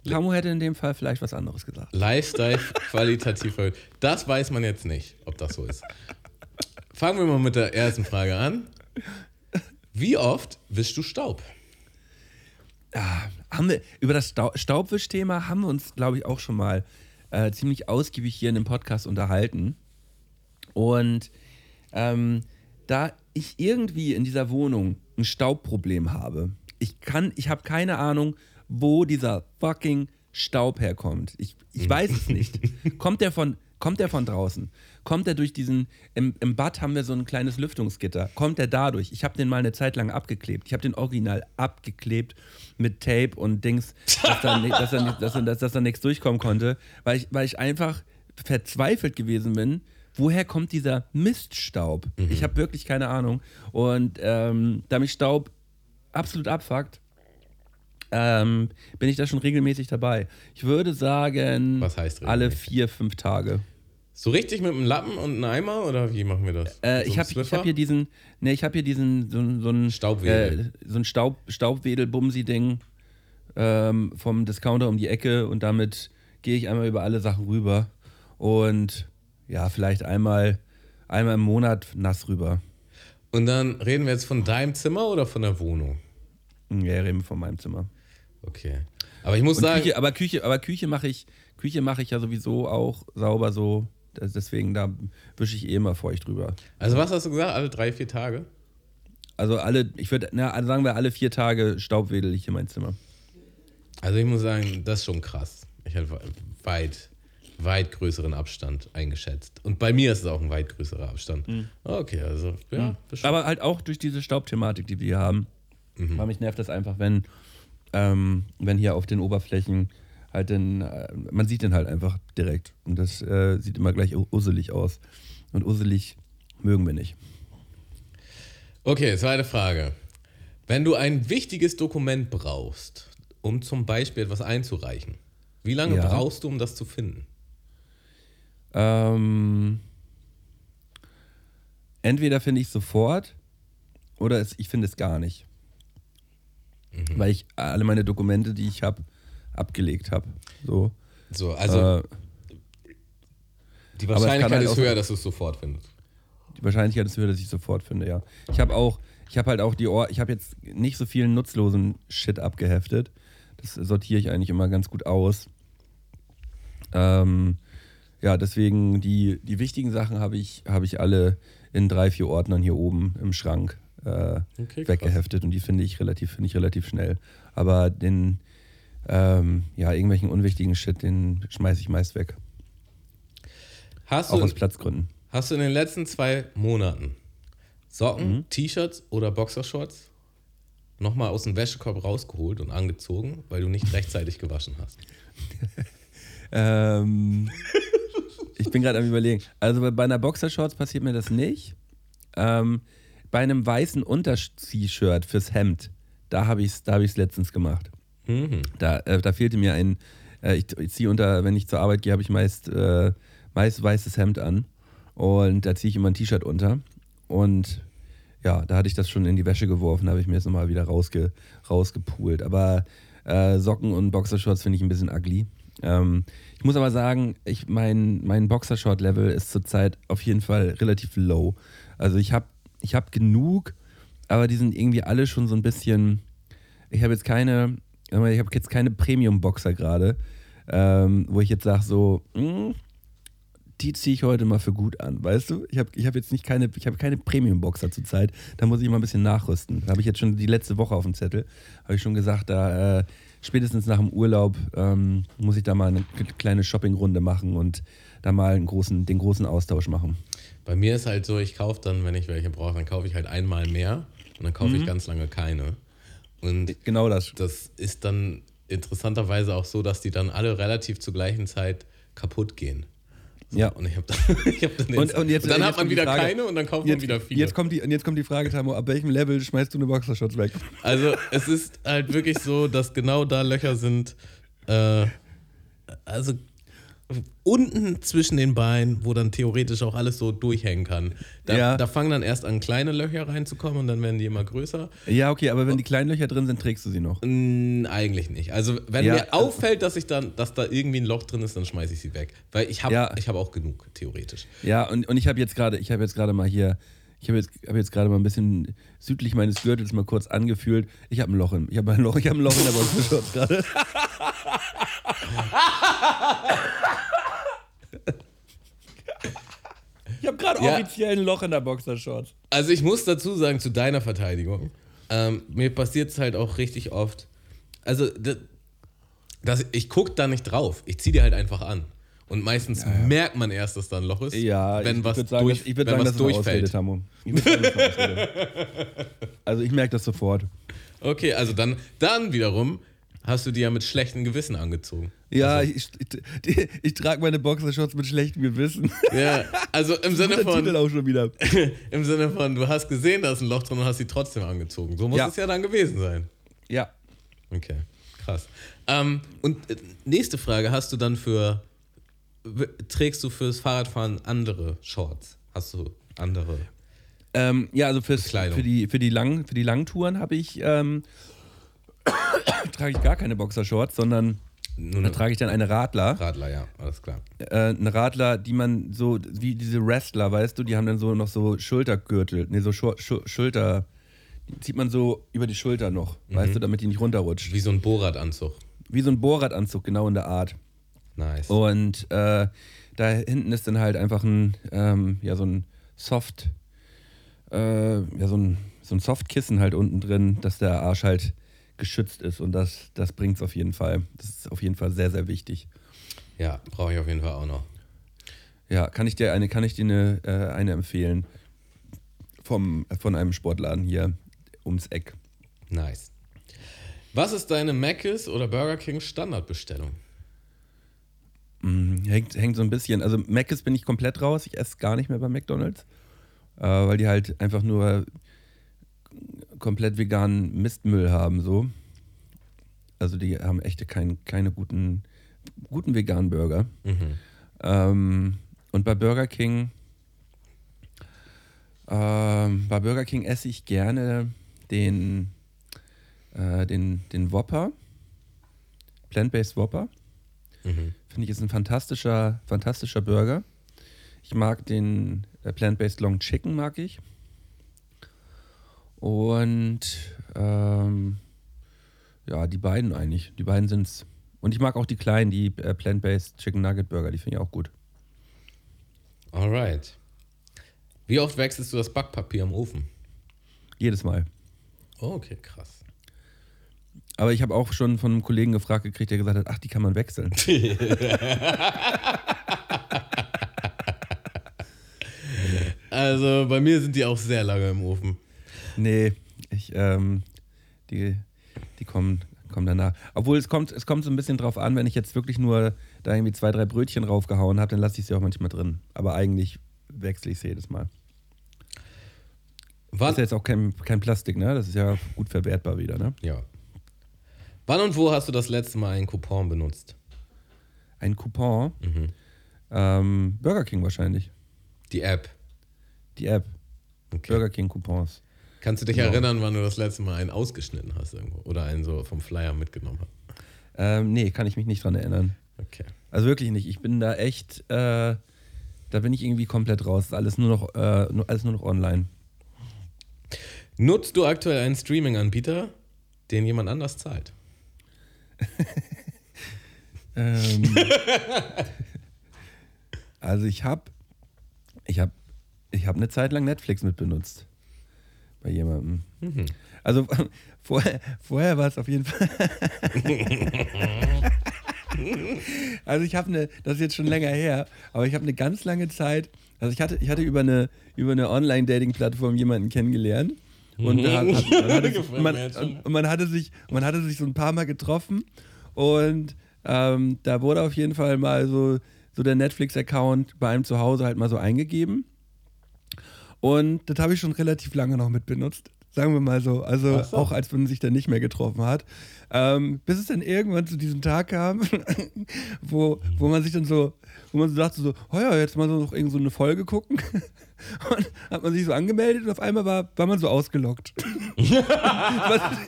Tamu hätte in dem Fall vielleicht was anderes gesagt. Lifestyle qualitativ erhöht. Das weiß man jetzt nicht, ob das so ist. Fangen wir mal mit der ersten Frage an. Wie oft wischst du Staub? Haben wir, über das Stau Staubwischthema haben wir uns, glaube ich, auch schon mal äh, ziemlich ausgiebig hier in dem Podcast unterhalten. Und ähm, da ich irgendwie in dieser Wohnung ein Staubproblem habe, ich kann, ich habe keine Ahnung, wo dieser fucking Staub herkommt. Ich, ich weiß es [LAUGHS] nicht. Kommt der von, kommt der von draußen? Kommt der durch diesen, im, im Bad haben wir so ein kleines Lüftungsgitter. Kommt der dadurch? Ich habe den mal eine Zeit lang abgeklebt. Ich habe den original abgeklebt mit Tape und Dings, dass da, dass da, dass da, dass, da nichts durchkommen konnte, weil ich, weil ich einfach verzweifelt gewesen bin. Woher kommt dieser Miststaub? Ich habe wirklich keine Ahnung. Und ähm, da mich Staub absolut abfuckt, ähm, bin ich da schon regelmäßig dabei. Ich würde sagen, alle vier, fünf Tage. So richtig mit einem Lappen und einem Eimer oder wie machen wir das? Äh, so ich habe hab hier diesen, ne, ich habe hier diesen, so, so ein Staubwedel. Äh, so ein Staub, Staubwedel-Bumsi-Ding ähm, vom Discounter um die Ecke und damit gehe ich einmal über alle Sachen rüber und ja, vielleicht einmal, einmal im Monat nass rüber. Und dann reden wir jetzt von deinem Zimmer oder von der Wohnung? Ja, reden wir von meinem Zimmer. Okay. Aber ich muss Und sagen, Küche, aber Küche, aber Küche mache ich, Küche mache ich ja sowieso auch sauber so. Deswegen da wische ich eh immer feucht drüber. also was hast du gesagt? Alle drei, vier Tage? Also alle, ich würde, na, also sagen wir alle vier Tage staubwedel ich hier mein Zimmer. Also ich muss sagen, das ist schon krass. Ich hätte weit, weit größeren Abstand eingeschätzt. Und bei mir ist es auch ein weit größerer Abstand. Okay, also ja. schon- Aber halt auch durch diese Staubthematik, die wir hier haben. Weil mich nervt das einfach, wenn, ähm, wenn hier auf den Oberflächen halt den, äh, man sieht den halt einfach direkt. Und das äh, sieht immer gleich usselig aus. Und usselig mögen wir nicht. Okay, zweite Frage. Wenn du ein wichtiges Dokument brauchst, um zum Beispiel etwas einzureichen, wie lange Ja. brauchst du, um das zu finden? Ähm, entweder finde ich sofort oder es, ich finde es gar nicht. Weil ich alle meine Dokumente, die ich habe, abgelegt habe. So. So, also äh, die Wahrscheinlichkeit halt ist höher, dass du es sofort findest. die Wahrscheinlichkeit ist höher, dass ich es sofort finde, ja. Ich habe auch, ich habe halt auch die Ohr, ich habe jetzt nicht so viel nutzlosen Shit abgeheftet. Das sortiere ich eigentlich immer ganz gut aus. Ähm, ja, deswegen die, die wichtigen Sachen habe ich, habe ich alle in drei, vier Ordnern hier oben im Schrank äh, Okay, weggeheftet und die finde ich relativ, finde ich relativ schnell. Aber den, ähm, ja, irgendwelchen unwichtigen Shit, den schmeiße ich meist weg. Hast Auch du, aus Platzgründen. hast du in den letzten zwei Monaten Socken, Mhm. T-Shirts oder Boxershorts nochmal aus dem Wäschekorb rausgeholt und angezogen, weil du nicht rechtzeitig gewaschen hast? [LAUGHS] Ähm, ich bin gerade am überlegen. Also bei- bei einer Boxershorts passiert mir das nicht. Ähm, bei einem weißen Unterzieh-Shirt fürs Hemd, da habe ich es hab ich's letztens gemacht. Mhm. Da, äh, da fehlte mir ein, äh, ich, ich ziehe unter, wenn ich zur Arbeit gehe, habe ich meist, äh, meist weißes Hemd an. Und da ziehe ich immer ein T-Shirt unter. Und ja, da hatte ich das schon in die Wäsche geworfen, habe ich mir das nochmal wieder rausge, rausgepult. Aber äh, Socken und Boxershorts finde ich ein bisschen ugly. Ähm, ich muss aber sagen, ich, mein, mein Boxershort-Level ist zurzeit auf jeden Fall relativ low. Also ich habe ich hab genug, aber die sind irgendwie alle schon so ein bisschen. Ich habe jetzt keine, ich habe jetzt keine Premium-Boxer gerade, ähm, wo ich jetzt sage so, mh, die ziehe ich heute mal für gut an, weißt du? Ich habe ich hab jetzt nicht keine, ich habe keine Premium-Boxer zurzeit. Da muss ich mal ein bisschen nachrüsten. Da habe ich jetzt schon die letzte Woche auf dem Zettel, habe ich schon gesagt, da äh, spätestens nach dem Urlaub ähm, muss ich da mal eine kleine Shoppingrunde machen und da mal einen großen, den großen Austausch machen. Bei mir ist halt so, ich kaufe dann, wenn ich welche brauche, dann kaufe ich halt einmal mehr und dann kaufe ich Mhm. ganz lange keine. Und Genau das. das ist dann interessanterweise auch so, dass die dann alle relativ zur gleichen Zeit kaputt gehen. Ja. Und ich habe dann, [LAUGHS] ich hab dann, Und- und jetzt- dann jetzt hat man wieder Frage- keine und dann kauft man Jetzt, wieder viele. jetzt, kommt die, und jetzt kommt die Frage, Tamo, ab welchem Level schmeißt du eine Boxershorts weg? Also es ist halt wirklich so, dass genau da Löcher sind, äh, also unten zwischen den Beinen, wo dann theoretisch auch alles so durchhängen kann. Da, Ja. da fangen dann erst an kleine Löcher reinzukommen und dann werden die immer größer. Ja, okay, aber wenn die kleinen Löcher drin sind, trägst du sie noch. Eigentlich nicht. Also wenn Ja, mir auffällt, dass ich dann, dass da irgendwie ein Loch drin ist, dann schmeiße ich sie weg. Weil ich habe Ja. ich hab auch genug, theoretisch. Ja, und, und ich habe jetzt gerade, ich habe jetzt gerade mal hier, ich habe jetzt, hab jetzt gerade mal ein bisschen südlich meines Gürtels mal kurz angefühlt. Ich habe ein Loch in, ich habe ein Loch, ich habe ein Loch in der Boxershorts gerade. Ich habe gerade Ja. offiziell ein Loch in der Boxershorts. Also ich muss dazu sagen, zu deiner Verteidigung, ähm, mir passiert es halt auch richtig oft. Also das, das, ich gucke da nicht drauf. Ich ziehe die halt einfach an. Und meistens merkt man erst, dass da ein Loch ist, Ja, wenn ich was, sagen, durch, ich wenn sagen, was das Ausrede, durchfällt. Tammo. Ich sagen, Ausrede. [LAUGHS] Also ich merke das sofort. Okay, also dann, dann wiederum hast du die ja mit schlechtem Gewissen angezogen. Ja, Also, ich, ich, ich trage meine Boxershorts mit schlechtem Gewissen. ja, also im [LAUGHS] Sinne Guter Titel von, auch schon wieder. [LAUGHS] im Sinne von, du hast gesehen, da ist ein Loch drin und hast sie trotzdem angezogen. So muss Ja. es ja dann gewesen sein. Ja. Okay, krass. Ähm, und äh, nächste Frage, hast du dann für, trägst du fürs Fahrradfahren andere Shorts? Hast du andere? Ähm, ja, also fürs, für, die, für, die lang, für die Langtouren habe ich, ähm, [COUGHS] trage ich gar keine Boxershorts, sondern Nur da trage ich dann eine Radler. Radler, ja, alles klar. Äh, eine Radler, die man so, wie diese Wrestler, weißt du, die haben dann so noch so Schultergürtel, nee, so Schul Schul Schulter, die zieht man so über die Schulter noch, weißt du, damit die nicht runterrutscht. Wie so ein Bohrradanzug. Wie so ein Bohrradanzug, genau in der Art. Nice. Und äh, da hinten ist dann halt einfach ein, ähm, ja, so ein Soft, äh, ja, so ein, so ein Softkissen halt unten drin, dass der Arsch halt geschützt ist. Und das, das bringt es auf jeden Fall. Das ist auf jeden Fall sehr, sehr wichtig. Ja, brauche ich auf jeden Fall auch noch. Ja, kann ich dir eine, kann ich dir eine, äh, eine empfehlen vom, von einem Sportladen hier ums Eck. Nice. Was ist deine Mc's oder Burger King Standardbestellung? Mm, Hängt, hängt so ein bisschen. Also Mc's bin ich komplett raus. Ich esse gar nicht mehr bei McDonalds, äh, weil die halt einfach nur komplett veganen Mistmüll haben so. Also die haben echt kein, keine guten, guten veganen Burger. Mhm. Ähm, und bei Burger King, ähm, bei Burger King esse ich gerne den, äh, den, den Whopper, Plant-Based Whopper. Mhm. Finde ich ist ein fantastischer, fantastischer Burger. Ich mag den äh, Plant-Based Long Chicken, mag ich. Und ähm, ja, die beiden eigentlich. Die beiden sind's. Und ich mag auch die kleinen, die äh, Plant-Based Chicken Nugget Burger, die finde ich auch gut. Alright. Wie oft wechselst du das Backpapier im Ofen? Jedes Mal. Oh, okay, krass. Aber ich habe auch schon von einem Kollegen gefragt gekriegt, der gesagt hat, ach, die kann man wechseln. [LAUGHS] Also bei mir sind die auch sehr lange im Ofen. nee, ich, ähm, die, die kommen, kommen danach. Obwohl es kommt, es kommt so ein bisschen drauf an, wenn ich jetzt wirklich nur da irgendwie zwei, drei Brötchen raufgehauen habe, dann lasse ich sie auch manchmal drin. Aber eigentlich wechsle ich sie jedes Mal. Das Wann, ist ja jetzt auch kein, kein Plastik, ne? Das ist ja gut verwertbar wieder, ne? ja. Wann und wo hast du das letzte Mal einen Coupon benutzt? Ein Coupon. Mhm. Ähm, Burger King wahrscheinlich. Die App. Die App. Okay. Burger King Coupons. Kannst du dich Genau. erinnern, wann du das letzte Mal einen ausgeschnitten hast irgendwo? Oder einen so vom Flyer mitgenommen hast? Ähm, nee, kann ich mich nicht dran erinnern. Okay. Also wirklich nicht. Ich bin da echt, äh, da bin ich irgendwie komplett raus. Ist Alles nur noch, äh, nur, alles nur noch online. Nutzt du aktuell einen Streaming-Anbieter, den jemand anders zahlt? Ähm, [LAUGHS] also ich habe ich habe ich habe eine Zeit lang Netflix mitbenutzt bei jemandem. Mhm. Also [LAUGHS] vorher, vorher war es auf jeden Fall. [LAUGHS] also ich habe eine, das ist jetzt schon länger her, aber ich habe eine ganz lange Zeit, also ich hatte, ich hatte über eine, über eine Online-Dating-Plattform jemanden kennengelernt. Und, hat, [LAUGHS] [LAUGHS] man, hatte, man, schon. und man hatte sich, man hatte sich so ein paar Mal getroffen und ähm, da wurde auf jeden Fall mal so, so der Netflix-Account bei einem zu Hause halt mal so eingegeben. Und das habe ich schon relativ lange noch mit benutzt. Sagen wir mal so. Also so. auch als man sich dann nicht mehr getroffen hat. Ähm, bis es dann irgendwann zu diesem Tag kam, [LAUGHS] wo, wo man sich dann so, wo man so dachte, so, oh ja, jetzt mal so noch irgend so eine Folge gucken. [LAUGHS] Und hat man sich so angemeldet und auf einmal war, war man so ausgelockt. [LAUGHS] das, war,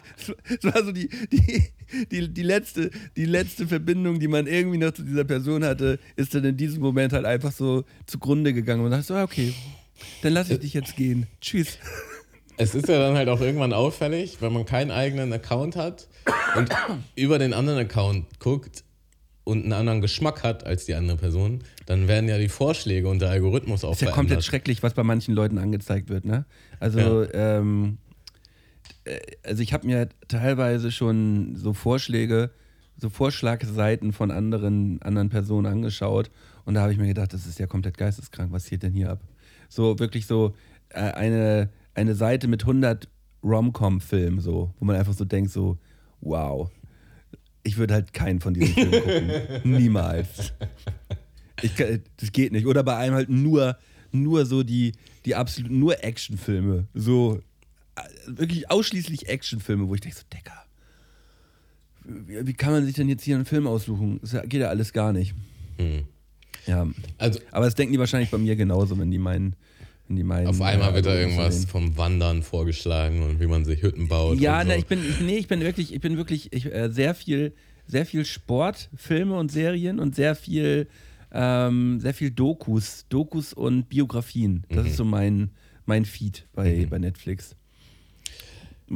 das war so die, die, die, die, letzte, die letzte Verbindung, die man irgendwie noch zu dieser Person hatte, ist dann in diesem Moment halt einfach so zugrunde gegangen. Und man dachte so, ah, okay, dann lasse ich dich jetzt gehen. Tschüss. Es ist ja dann halt auch irgendwann auffällig, wenn man keinen eigenen Account hat und [COUGHS] über den anderen Account guckt und einen anderen Geschmack hat als die andere Person, dann werden ja die Vorschläge und der Algorithmus auch Ist ja verändert. komplett schrecklich, was bei manchen Leuten angezeigt wird, ne? Also, ähm, äh, also ich habe mir teilweise schon so Vorschläge, so Vorschlagseiten von anderen, anderen Personen angeschaut und da habe ich mir gedacht, das ist ja komplett geisteskrank, was geht denn hier ab? So wirklich so äh, eine, eine Seite mit 100 Rom-Com-Filmen, so, wo man einfach so denkt, so, wow, ich würde halt keinen von diesen Filmen gucken. [LAUGHS] Niemals. Ich, das geht nicht. Oder bei einem halt nur, nur so die, die absolut, nur Actionfilme. So, äh, wirklich ausschließlich Actionfilme, wo ich denke so, Decker, wie, wie kann man sich denn jetzt hier einen Film aussuchen? Das geht ja alles gar nicht. Hm. Ja, Also aber das denken die wahrscheinlich bei mir genauso, wenn die meinen, die meinen. auf einmal äh, wird da Algorithmus irgendwas vom Wandern vorgeschlagen und wie man sich Hütten baut. Ja, ne, so. ich bin, ich, nee, ich bin wirklich, ich bin wirklich ich, äh, sehr viel, sehr viel Sport, Filme und Serien und sehr viel, ähm, sehr viel Dokus, Dokus und Biografien. Das ist so mein, mein Feed bei, bei Netflix.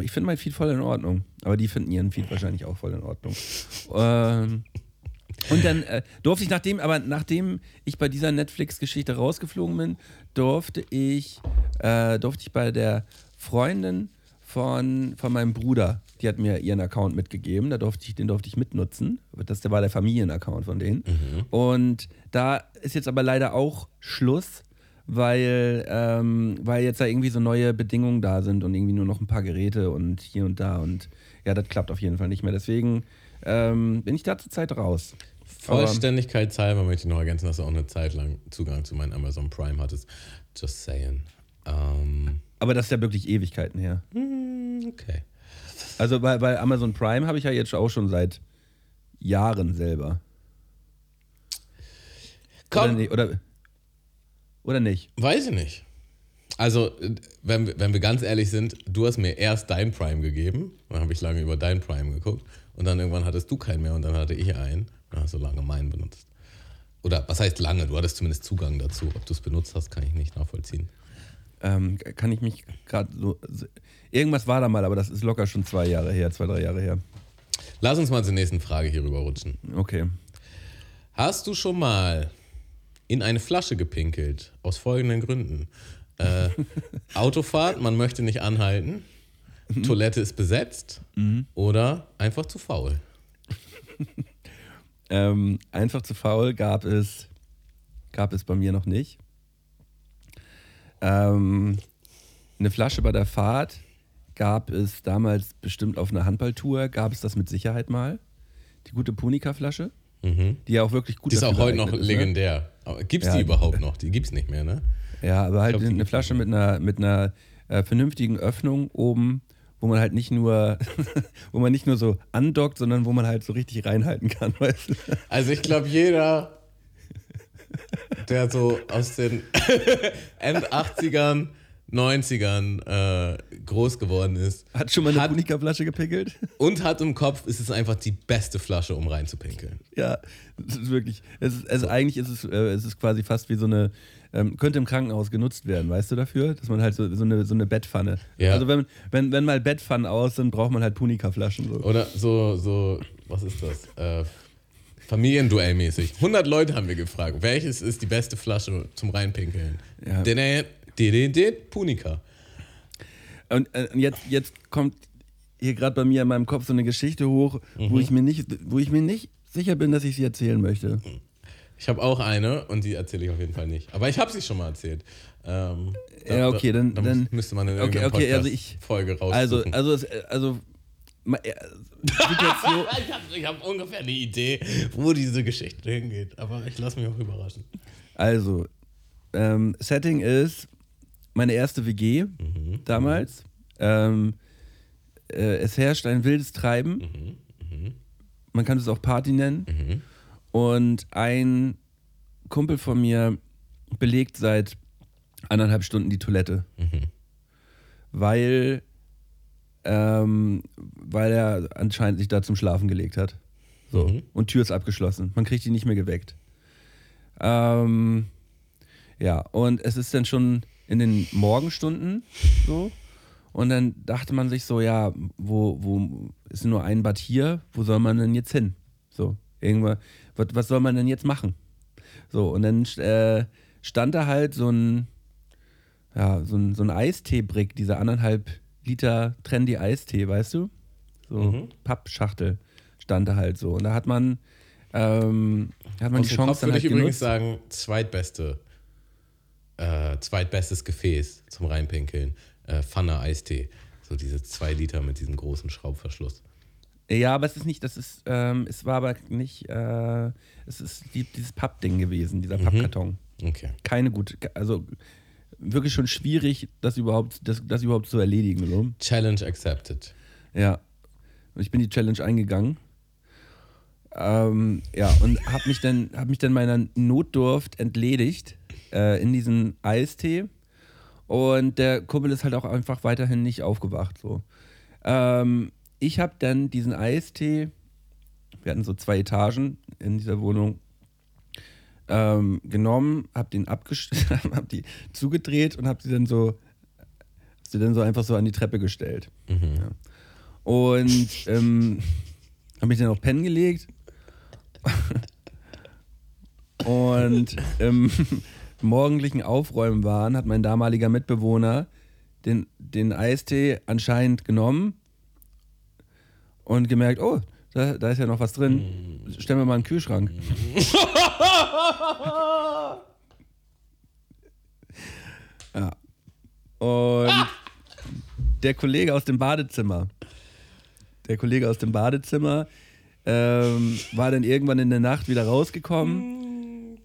Ich finde mein Feed voll in Ordnung, aber die finden ihren Feed wahrscheinlich auch voll in Ordnung. ähm, und dann äh, durfte ich nachdem, aber nachdem ich bei dieser Netflix-Geschichte rausgeflogen bin, durfte ich, äh, durfte ich bei der Freundin von, von meinem Bruder, die hat mir ihren Account mitgegeben, da durfte ich, den durfte ich mitnutzen. Das war der Familienaccount von denen. Und da ist jetzt aber leider auch Schluss, weil, ähm, weil jetzt da irgendwie so neue Bedingungen da sind und irgendwie nur noch ein paar Geräte und hier und da und ja, das klappt auf jeden Fall nicht mehr. Deswegen ähm, bin ich da zurzeit raus. Vollständigkeitshalber möchte ich noch ergänzen, dass du auch eine Zeit lang Zugang zu meinem Amazon Prime hattest. Just saying. Ähm, Aber das ist ja wirklich Ewigkeiten her. okay. Also bei, bei Amazon Prime habe ich ja jetzt auch schon seit Jahren selber. Oder, Komm, nee, oder, oder nicht? weiß ich nicht. Also, wenn, wir- wenn wir ganz ehrlich sind, du hast mir erst dein Prime gegeben, dann habe ich lange über dein Prime geguckt und dann irgendwann hattest du keinen mehr und dann hatte ich einen und dann hast du lange meinen benutzt. Oder was heißt lange? Du hattest zumindest Zugang dazu. Ob du es benutzt hast, kann ich nicht nachvollziehen. Ähm, kann ich mich gerade so. Irgendwas war da mal, aber das ist locker schon zwei Jahre her, zwei, drei Jahre her. Lass uns mal zur nächsten Frage hier rüber rutschen. Okay. Hast du schon mal in eine Flasche gepinkelt? Aus folgenden Gründen. Äh, [LAUGHS] Autofahrt, man möchte nicht anhalten. Toilette ist besetzt. Oder einfach zu faul. [LAUGHS] Ähm, einfach zu faul gab es, gab es bei mir noch nicht. Ähm, eine Flasche bei der Fahrt gab es damals bestimmt auf einer Handballtour, gab es das mit Sicherheit mal. Die gute Punika-Flasche, Mhm. die ja auch wirklich gut Die ist auch heute noch ist, ne? legendär. Gibt es Ja, die überhaupt noch? Die gibt es nicht mehr, ne? Ja, aber halt glaub, eine Flasche mit einer, mit einer äh, vernünftigen Öffnung oben, wo man halt nicht nur, [LAUGHS] wo man nicht nur so andockt, sondern wo man halt so richtig reinhalten kann, [LAUGHS] weißt du? Also ich glaube, jeder, der so aus den [LAUGHS] End-80ern 90ern äh, groß geworden ist. Hat schon mal eine Punika-Flasche gepickelt? Und hat im Kopf, ist es einfach die beste Flasche, um reinzupinkeln. ja, es ist wirklich. Es ist, also eigentlich ist es, äh, es ist quasi fast wie so eine. Ähm, könnte im Krankenhaus genutzt werden, weißt du dafür? Dass man halt so, so, eine, so eine Bettpfanne. Ja. Also wenn, wenn, wenn mal Bettpfannen aus sind, braucht man halt Punika-Flaschen. So. Oder so, so, was ist das? Äh, Familienduellmäßig. 100 Leute haben wir gefragt. Welches ist die beste Flasche zum Reinpinkeln? Ja. Dene- de- de- Punika. Und äh, jetzt, jetzt kommt hier gerade bei mir in meinem Kopf so eine Geschichte hoch, Mhm. wo, ich mir nicht, wo ich mir nicht sicher bin, dass ich sie erzählen möchte. Ich habe auch eine und die erzähle ich auf jeden Fall nicht. Aber ich habe sie schon mal erzählt. Ähm, Ja, okay, dann- da dann- müsste man in okay, okay, also ich- Folge raussuchen. Also, also, es, also, äh, Situation, [LAUGHS] ich habe hab ungefähr eine Idee, wo diese Geschichte hingeht. Aber ich lasse mich auch überraschen. also ähm, Setting ist meine erste WG damals. Ähm, äh, es herrscht ein wildes Treiben. Man kann es auch Party nennen. Und ein Kumpel von mir belegt seit anderthalb Stunden die Toilette. Weil, ähm, weil er anscheinend sich da zum Schlafen gelegt hat. So. Mhm. Und Tür ist abgeschlossen. Man kriegt ihn nicht mehr geweckt. Ähm, ja, und es ist dann schon in den Morgenstunden so. Und dann dachte man sich so, ja, wo, wo ist nur ein Bad hier? Wo soll man denn jetzt hin? So, irgendwann, was, was soll man denn jetzt machen? So, und dann äh, stand da halt so ein, ja, so ein, so ein Eistee-Brick, dieser anderthalb Liter Trendy Eistee, weißt du? So Mhm. Pappschachtel stand da halt so. Und da hat man, ähm, hat man Aus die dem Kopf Chance dann würde halt ich übrigens genutzt. sagen, zweitbeste, äh, zweitbestes Gefäß zum Reinpinkeln. Äh, Pfanne Eistee. So diese zwei Liter mit diesem großen Schraubverschluss. Ja, aber es ist nicht, das ist, ähm, es war aber nicht, äh, es ist die, dieses Pappding gewesen, dieser Pappkarton. Okay. Keine gute, also wirklich schon schwierig, das überhaupt, das, das überhaupt zu erledigen. So. Challenge accepted. Ja. Und ich bin die Challenge eingegangen. Ähm, ja, und habe mich, dann- hab mich dann meiner Notdurft entledigt äh, in diesen Eistee. Und der Kumpel ist halt auch einfach weiterhin nicht aufgewacht. So. Ähm, ich habe dann diesen Eistee, wir hatten so zwei Etagen in dieser Wohnung, ähm, genommen, habe den abgestellt, [LAUGHS] habe die zugedreht und habe sie dann so, hab sie dann so einfach so an die Treppe gestellt. Ja. Und ähm, habe mich dann auf Pennen gelegt. [LAUGHS] Und im [LAUGHS] morgendlichen Aufräumen waren, hat mein damaliger Mitbewohner den, den Eistee anscheinend genommen und gemerkt, oh, da, da ist ja noch was drin. Stellen wir mal in den Kühlschrank. [LAUGHS] ja. Und der Kollege aus dem Badezimmer, der Kollege aus dem Badezimmer, ähm, war dann irgendwann in der Nacht wieder rausgekommen,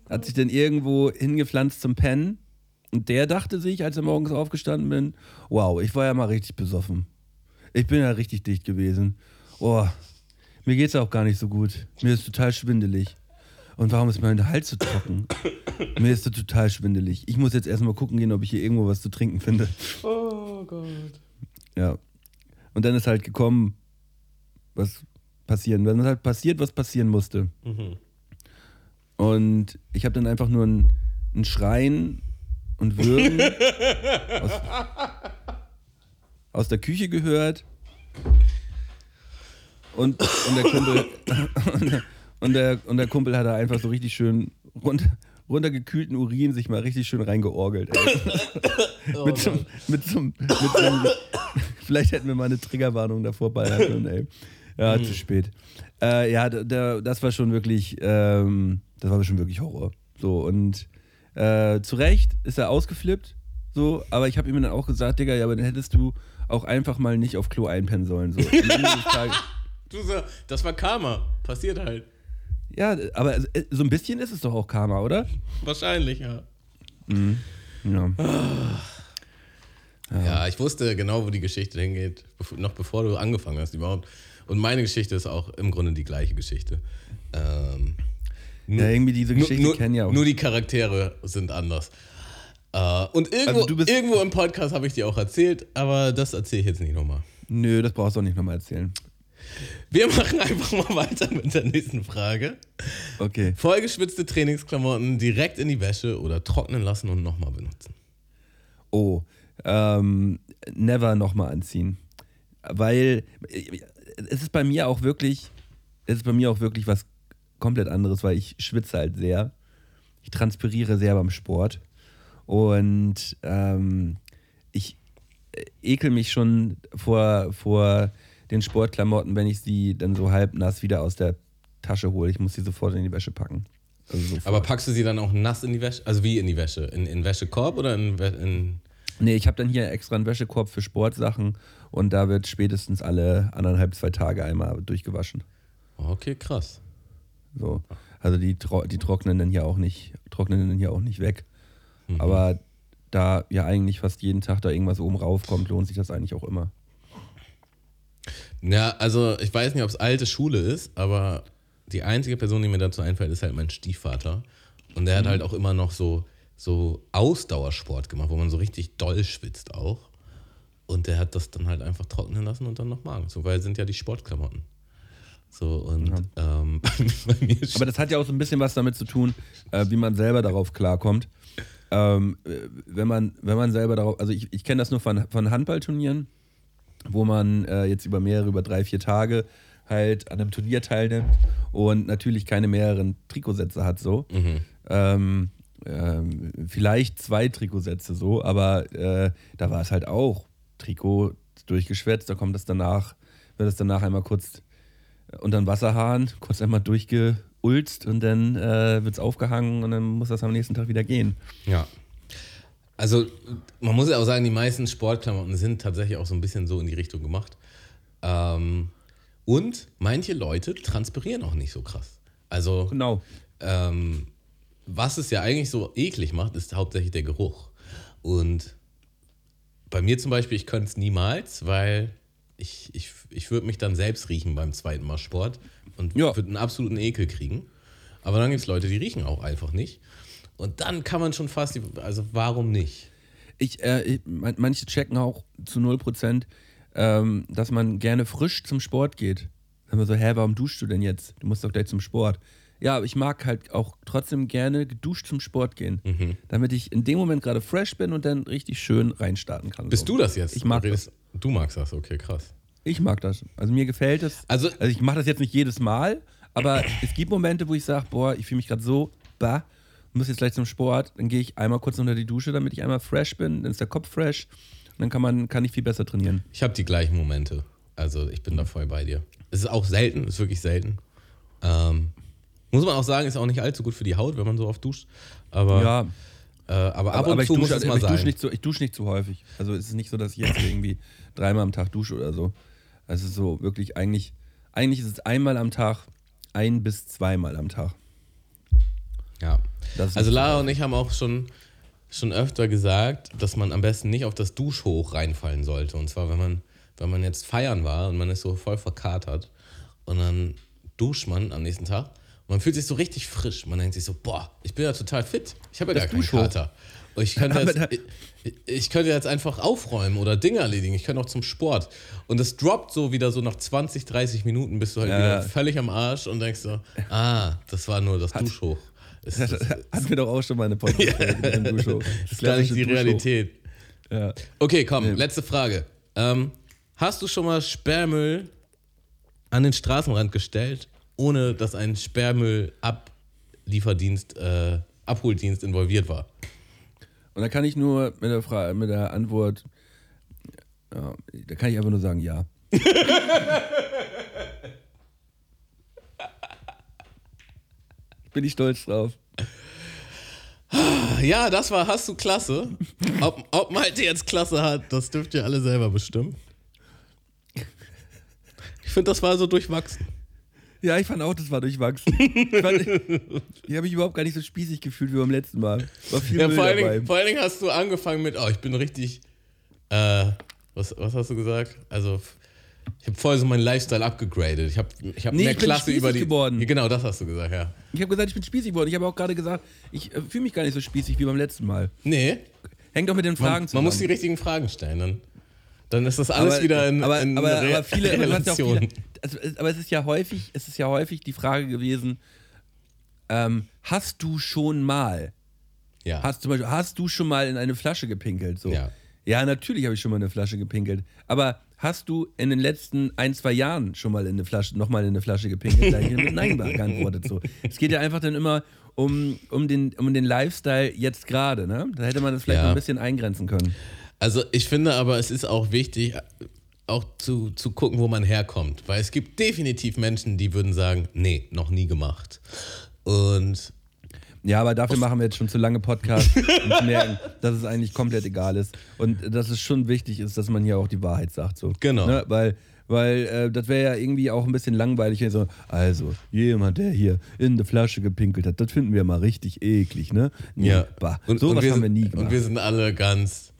hat sich dann irgendwo hingepflanzt zum Pennen. Und der dachte sich, als er morgens aufgestanden bin, wow, ich war ja mal richtig besoffen. Ich bin ja richtig dicht gewesen. Oh, mir geht's auch gar nicht so gut. Mir ist total schwindelig. Und warum ist mein Hals so trocken? [COUGHS] Mir ist so total schwindelig. Ich muss jetzt erstmal gucken gehen, ob ich hier irgendwo was zu trinken finde. Oh Gott. Ja. Und dann ist halt gekommen, was passieren. Dann ist halt passiert, was passieren musste. Und ich habe dann einfach nur ein, ein Schreien und Würgen [LAUGHS] aus, aus der Küche gehört. Und, und, der Kumpel, und, [LAUGHS] der, und, der, und der Kumpel hat da einfach so richtig schön runter, runtergekühlten Urin sich mal richtig schön reingeorgelt. Ey. [LAUGHS] mit, so, mit, so, mit so Vielleicht hätten wir mal eine Triggerwarnung davor ballern können, ey. Ja, zu spät. Äh, ja, der, das war schon wirklich, ähm, das war schon wirklich Horror. So, und äh, zu Recht ist er ausgeflippt, so, aber ich habe ihm dann auch gesagt, Digga, ja, aber dann hättest du auch einfach mal nicht auf Klo einpennen sollen. So. [LAUGHS] Du so, das war Karma. Passiert halt. ja, aber äh, so ein bisschen ist es doch auch Karma, oder? Wahrscheinlich, ja. Ja. Ja, ich wusste genau, wo die Geschichte hingeht, noch bevor du angefangen hast überhaupt. Und meine Geschichte ist auch im Grunde die gleiche Geschichte. Ähm, nur, Ja, irgendwie diese Geschichte nur, kennen ja auch. Nur die Charaktere sind anders. Äh, und irgendwo, Also du bist- irgendwo im Podcast habe ich dir auch erzählt, aber das erzähle ich jetzt nicht nochmal. Nö, das brauchst du auch nicht nochmal erzählen. Wir machen einfach mal weiter mit der nächsten Frage. Okay. Vollgeschwitzte Trainingsklamotten direkt in die Wäsche oder trocknen lassen und nochmal benutzen. Oh, ähm, never nochmal anziehen. Weil äh, es ist bei mir auch wirklich, es ist bei mir auch wirklich was komplett anderes, weil ich schwitze halt sehr. Ich transpiriere sehr beim Sport. Und ähm, ich äh, ekel mich schon vor, vor den Sportklamotten, wenn ich sie dann so halb nass wieder aus der Tasche hole. Ich muss sie sofort in die Wäsche packen. Also. Aber packst du sie dann auch nass in die Wäsche? Also wie in die Wäsche? In, in Wäschekorb oder in, in Nee, ich habe dann hier extra einen Wäschekorb für Sportsachen und da wird spätestens alle anderthalb, zwei Tage einmal durchgewaschen. Okay, krass. So. Also die, die trocknen dann hier auch nicht, trocknen dann hier auch nicht weg. Aber da ja eigentlich fast jeden Tag da irgendwas oben raufkommt, lohnt sich das eigentlich auch immer. Ja, also ich weiß nicht, ob es alte Schule ist, aber die einzige Person, die mir dazu einfällt, ist halt mein Stiefvater. Und der hat halt auch immer noch so, so Ausdauersport gemacht, wo man so richtig doll schwitzt auch. Und der hat das dann halt einfach trocknen lassen und dann nochmal. So, weil sind ja die Sportklamotten. So, und ähm, [LAUGHS] bei mir Aber das hat ja auch so ein bisschen was damit zu tun, äh, wie man selber darauf klarkommt. Ähm, äh, wenn, man, wenn man selber darauf, also ich, ich kenne das nur von, von Handballturnieren, wo man äh, jetzt über mehrere, über drei, vier Tage halt an einem Turnier teilnimmt und natürlich keine mehreren Trikotsätze hat so. Ähm, ähm, vielleicht zwei Trikotsätze so, aber äh, da war es halt auch Trikot durchgeschwätzt, da kommt es danach, wird es danach einmal kurz unter den Wasserhahn, kurz einmal durchgeulzt und dann äh, wird es aufgehangen und dann muss das am nächsten Tag wieder gehen. Ja. Also, man muss ja auch sagen, die meisten Sportklamotten sind tatsächlich auch so ein bisschen so in die Richtung gemacht. Ähm, und manche Leute transpirieren auch nicht so krass. Also, Genau. ähm, was es ja eigentlich so eklig macht, ist hauptsächlich der Geruch. Und bei mir zum Beispiel, ich könnte es niemals, weil ich, ich, ich würde mich dann selbst riechen beim zweiten Mal Sport und Ja. würde einen absoluten Ekel kriegen. Aber dann gibt es Leute, die riechen auch einfach nicht. Und dann kann man schon fast, also warum nicht? Ich, äh, ich, man- manche checken auch zu 0%, ähm, dass man gerne frisch zum Sport geht. Dann so, hä, warum duschst du denn jetzt? Du musst doch gleich zum Sport. Ja, aber ich mag halt auch trotzdem gerne geduscht zum Sport gehen, Mhm. damit ich in dem Moment gerade fresh bin und dann richtig schön reinstarten kann. Bist so. du das jetzt? Ich mag redest- Du magst das, okay, krass. Ich mag das. Also mir gefällt es. Also- also ich mache das jetzt nicht jedes Mal, aber es gibt Momente, wo ich sage, boah, ich fühle mich gerade so, bah, muss jetzt gleich zum Sport. Dann gehe ich einmal kurz unter die Dusche, damit ich einmal fresh bin. Dann ist der Kopf fresh. Und dann kann man, kann ich viel besser trainieren. Ich habe die gleichen Momente. Also ich bin da voll bei dir. Es ist auch selten, ist wirklich selten. Ähm, muss man auch sagen, ist auch nicht allzu gut für die Haut, wenn man so oft duscht. Aber, Ja, äh, aber ab und aber ich zu muss dusche, es aber mal ich dusche sein. nicht, so, ich dusche nicht zu häufig. Also es ist nicht so, dass ich jetzt irgendwie dreimal am Tag dusche oder so. Also so wirklich eigentlich, eigentlich ist es einmal am Tag, ein bis zweimal am Tag. Ja. Das ist Also Lara und ich haben auch schon, schon öfter gesagt, dass man am besten nicht auf das Duschhoch reinfallen sollte. Und zwar, wenn man, wenn man jetzt feiern war und man ist so voll verkatert und dann duscht man am nächsten Tag man fühlt sich so richtig frisch. Man denkt sich so, boah, ich bin ja total fit. Ich habe ja Das gar keinen. Kater. Und ich könnte, [LAUGHS] jetzt, ich, ich könnte jetzt einfach aufräumen oder Dinge erledigen. Ich könnte auch zum Sport. Und es droppt so wieder so nach 20, 30 Minuten bist du halt Ja. wieder völlig am Arsch und denkst so, ah, das war nur das Duschhoch. Es- [LAUGHS] Das das- hatten wir doch auch schon mal eine [LAUGHS] mit dem Duschhoch. das ist gar nicht die Duschhoch. Realität. Ja. Okay, komm, letzte Frage. Ähm, hast du schon mal Sperrmüll an den Straßenrand gestellt, ohne dass ein Sperrmüll-Ablieferdienst, äh, Abholdienst involviert war? Und da kann ich nur mit der, Frage, mit der Antwort, ja, da kann ich einfach nur sagen, ja. Bin ich stolz drauf. Ja, das war Hast du Klasse. Ob, ob Malte jetzt Klasse hat, das dürft ihr alle selber bestimmen. Ich finde, das war so durchwachsen. Ja, ich fand auch, das war durchwachsen. Ich, fand, ich habe mich überhaupt gar nicht so spießig gefühlt wie beim letzten Mal. War viel Ja, Müll vor, allen. Dingen, vor allen Dingen hast du angefangen mit, oh, ich bin richtig, äh, was, was hast du gesagt? Also, Ich habe voll so meinen Lifestyle abgegradet. Ich habe ich hab Nee, mehr ich bin Klasse über die. spießig geworden. Genau, das hast du gesagt, ja. Ich habe gesagt, ich bin spießig geworden. Ich habe auch gerade gesagt, ich äh, fühle mich gar nicht so spießig wie beim letzten Mal. Nee, Hängt doch mit den Fragen man, zusammen. man muss die richtigen Fragen stellen. Dann, dann ist das alles aber, wieder in, aber, in aber, aber viele, aber du hast ja auch Relation. viele also, aber es ist ja häufig, es ist ja häufig die Frage gewesen, ähm, hast du schon mal, ja. hast zum Beispiel, hast du schon mal in eine Flasche gepinkelt? So. Ja. ja, natürlich habe ich schon mal in eine Flasche gepinkelt. Aber hast du in den letzten ein, zwei Jahren schon mal in eine Flasche, nochmal in eine Flasche gepinkelt? Da ich mit Nein [LAUGHS] geantwortet. So. Es geht ja einfach dann immer um, um, den, um den Lifestyle jetzt gerade. Ne? Da hätte man das vielleicht Ja. ein bisschen eingrenzen können. Also ich finde aber, es ist auch wichtig, auch zu, zu gucken, wo man herkommt. Weil es gibt definitiv Menschen, die würden sagen, nee, noch nie gemacht. Und Ja, aber dafür machen wir jetzt schon zu lange Podcasts und merken, [LAUGHS] dass es eigentlich komplett egal ist. Und dass es schon wichtig ist, dass man hier auch die Wahrheit sagt. So. Genau. Ne? Weil, weil äh, das wäre ja irgendwie auch ein bisschen langweilig, so, also, jemand, der hier in eine Flasche gepinkelt hat, das finden wir mal richtig eklig, ne? Nee, ja, Bah, und, sowas und wir haben wir nie Und gemacht. wir sind alle ganz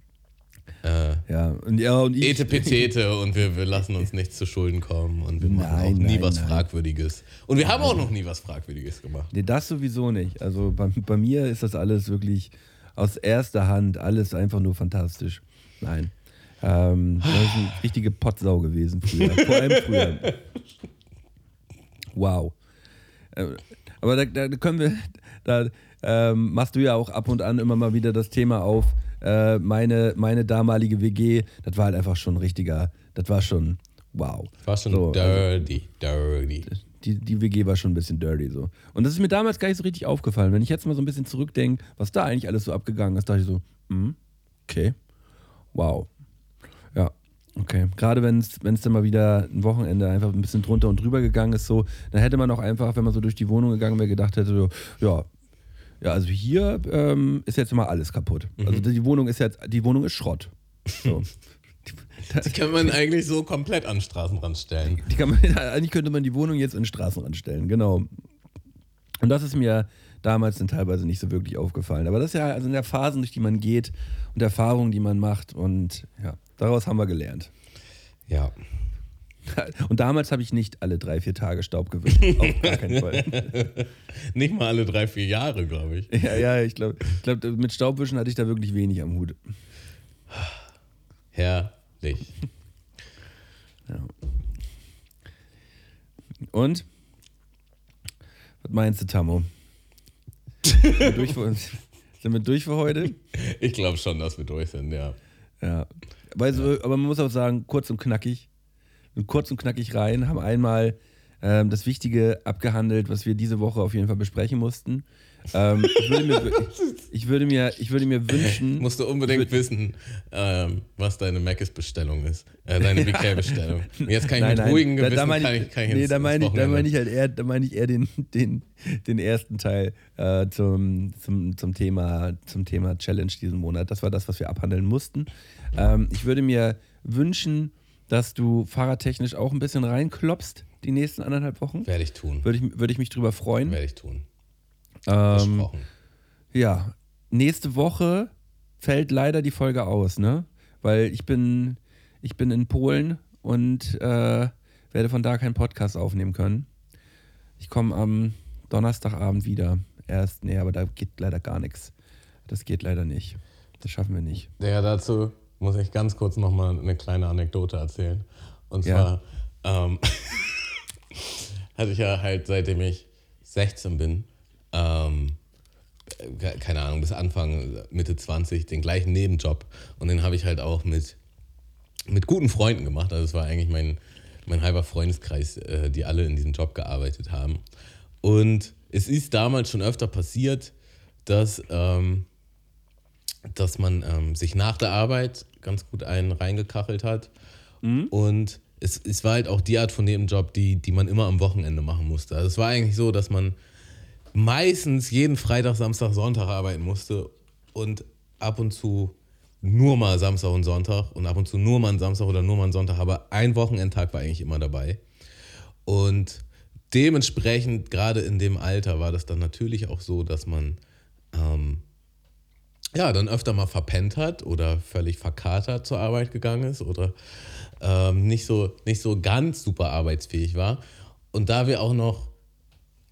äh, ja, und, ja, und ich, Etepetete und wir, wir lassen uns nichts zu Schulden kommen und wir machen Nein, auch nie nein, was nein. Fragwürdiges. Und wir haben auch noch nie was Fragwürdiges gemacht. Nee, das sowieso nicht. Also bei, bei mir ist das alles wirklich aus erster Hand, alles einfach nur fantastisch. Nein. Ähm, das ist eine richtige Pottsau gewesen früher. Vor allem früher. Wow. Äh, Aber da, da können wir, da ähm, machst du ja auch ab und an immer mal wieder das Thema auf. Äh, meine, meine damalige WG, das war halt einfach schon richtiger, das war schon wow. War schon So, also- dirty, dirty. die, die WG war schon ein bisschen dirty so. Und das ist mir damals gar nicht so richtig aufgefallen. Wenn ich jetzt mal so ein bisschen zurückdenke, was da eigentlich alles so abgegangen ist, dachte ich so, hm, okay, wow. Ja, okay. Gerade wenn es dann mal wieder ein Wochenende einfach ein bisschen drunter und drüber gegangen ist, so, dann hätte man auch einfach, wenn man so durch die Wohnung gegangen wäre, gedacht hätte, so, ja, ja, also hier ähm, ist jetzt mal alles kaputt. Also die Wohnung ist jetzt, die Wohnung ist Schrott. So. [LAUGHS] Die kann man eigentlich so komplett an den Straßenrand stellen. Die kann man, [LAUGHS] eigentlich könnte man die Wohnung jetzt in den Straßenrand stellen, genau. Und das ist mir damals dann teilweise nicht so wirklich aufgefallen. Aber das ist ja also in der Phasen, durch die man geht und Erfahrungen, die man macht. Und ja, daraus haben wir gelernt. Ja. Und damals habe ich nicht alle drei, vier Tage Staub gewischt. Auf gar keinen Fall. [LAUGHS] Nicht mal alle drei, vier Jahre, glaube ich. Ja, ja, ich glaube, ich glaub, mit Staubwischen hatte ich da wirklich wenig am Hut. Herrlich. Und? Was meinst du, Tammo? Sind wir durch für, sind wir durch für heute? Ich glaube schon, dass wir durch sind, ja. Ja. Weil so, aber man muss auch sagen, kurz und knackig. Kurz und knackig rein, haben einmal ähm, das Wichtige abgehandelt, was wir diese Woche auf jeden Fall besprechen mussten. Ähm, ich, würde mir, [LAUGHS] ich, würde mir, ich würde mir wünschen. Musst du unbedingt wissen, ähm, was deine Mc's-Bestellung ist. Äh, deine [LAUGHS] BK-Bestellung. Jetzt kann ich Nein, mit nein, ruhigem da, Gewissen da meine kann ich, kann ich nee, da meine ich, da meine ich halt eher, da meine ich eher den, den, den ersten Teil äh, zum, zum, zum, Thema, zum Thema Challenge diesen Monat. Das war das, was wir abhandeln mussten. Ähm, ich würde mir wünschen, dass du fahrradtechnisch auch ein bisschen reinklopst die nächsten anderthalb Wochen. Werde ich tun. Würde ich, würde ich mich drüber freuen. Werde ich tun. Ähm, Versprochen. ja, nächste Woche fällt leider die Folge aus, ne? Weil ich bin, ich bin in Polen und äh, werde von da keinen Podcast aufnehmen können. Ich komme am Donnerstagabend wieder. Erst, nee, aber da geht leider gar nichts. Das geht leider nicht. Das schaffen wir nicht. Ja, dazu muss ich ganz kurz nochmal eine kleine Anekdote erzählen. Und Ja. zwar ähm, [LAUGHS] hatte ich ja halt, seitdem ich 16 bin, ähm, ke- keine Ahnung, bis Anfang, Mitte 20, den gleichen Nebenjob. Und den habe ich halt auch mit, mit guten Freunden gemacht. Also es war eigentlich mein, mein halber Freundeskreis, äh, die alle in diesem Job gearbeitet haben. Und es ist damals schon öfter passiert, dass... Ähm, dass man ähm, sich nach der Arbeit ganz gut einen reingekachelt hat. Und es, es war halt auch die Art von Nebenjob, die, die man immer am Wochenende machen musste. Also es war eigentlich so, dass man meistens jeden Freitag, Samstag, Sonntag arbeiten musste und ab und zu nur mal Samstag und Sonntag und ab und zu nur mal einen Samstag oder nur mal einen Sonntag, aber ein Wochenendtag war eigentlich immer dabei. Und dementsprechend, gerade in dem Alter, war das dann natürlich auch so, dass man ähm, ja, dann öfter mal verpennt hat oder völlig verkatert zur Arbeit gegangen ist oder ähm, nicht, so, nicht so ganz super arbeitsfähig war. Und da wir auch noch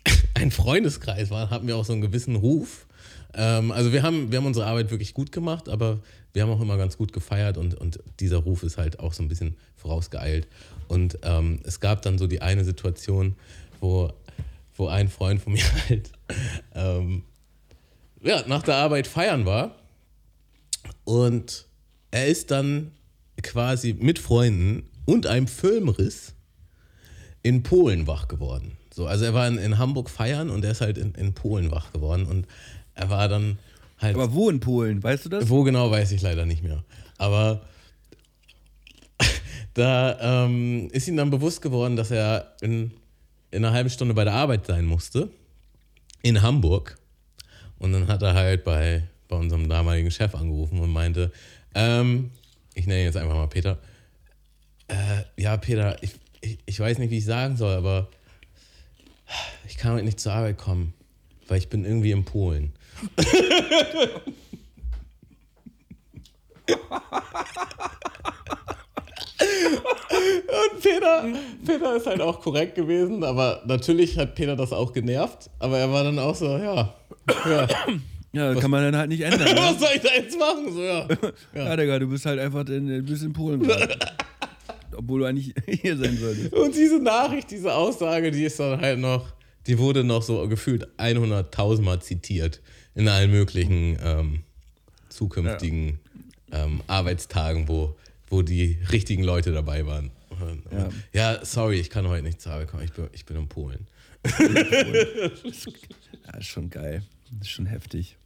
[LAUGHS] ein Freundeskreis waren, hatten wir auch so einen gewissen Ruf. Ähm, also wir haben, wir haben unsere Arbeit wirklich gut gemacht, aber wir haben auch immer ganz gut gefeiert und, und dieser Ruf ist halt auch so ein bisschen vorausgeeilt. Und ähm, es gab dann so die eine Situation, wo, wo ein Freund von mir [LAUGHS] halt ähm, ja, nach der Arbeit feiern war. Und er ist dann quasi mit Freunden und einem Filmriss in Polen wach geworden. So, also er war in, in Hamburg feiern und er ist halt in, in Polen wach geworden. Und er war dann halt. Aber wo in Polen, weißt du das? Wo genau, weiß ich leider nicht mehr. Aber [LAUGHS] da ähm, ist ihm dann bewusst geworden, dass er in, in einer halben Stunde bei der Arbeit sein musste. In Hamburg. Und dann hat er halt bei, bei unserem damaligen Chef angerufen und meinte, ähm, ich nenne ihn jetzt einfach mal Peter, äh, ja, Peter, ich, ich, ich weiß nicht, wie ich sagen soll, aber ich kann heute nicht zur Arbeit kommen, weil ich bin irgendwie in Polen. Und Peter, Peter ist halt auch korrekt gewesen, aber natürlich hat Peter das auch genervt. Aber er war dann auch so, ja. Ja, Ja, kann man dann halt nicht ändern. [LAUGHS] was Ne? soll ich da jetzt machen? So, ja. Ja, Digga, du bist halt einfach in, bist in Polen gerade. [LAUGHS] Obwohl du eigentlich [LAUGHS] hier sein solltest. Und diese Nachricht, diese Aussage, die ist dann halt noch, die wurde noch so gefühlt 100.000 Mal zitiert in allen möglichen ähm, zukünftigen ähm, Arbeitstagen, wo, wo die richtigen Leute dabei waren. Ja. ja. sorry, ich kann heute nicht zur Arbeit kommen, ich bin, ich bin in Polen. Ja, ist schon geil. Ist schon heftig.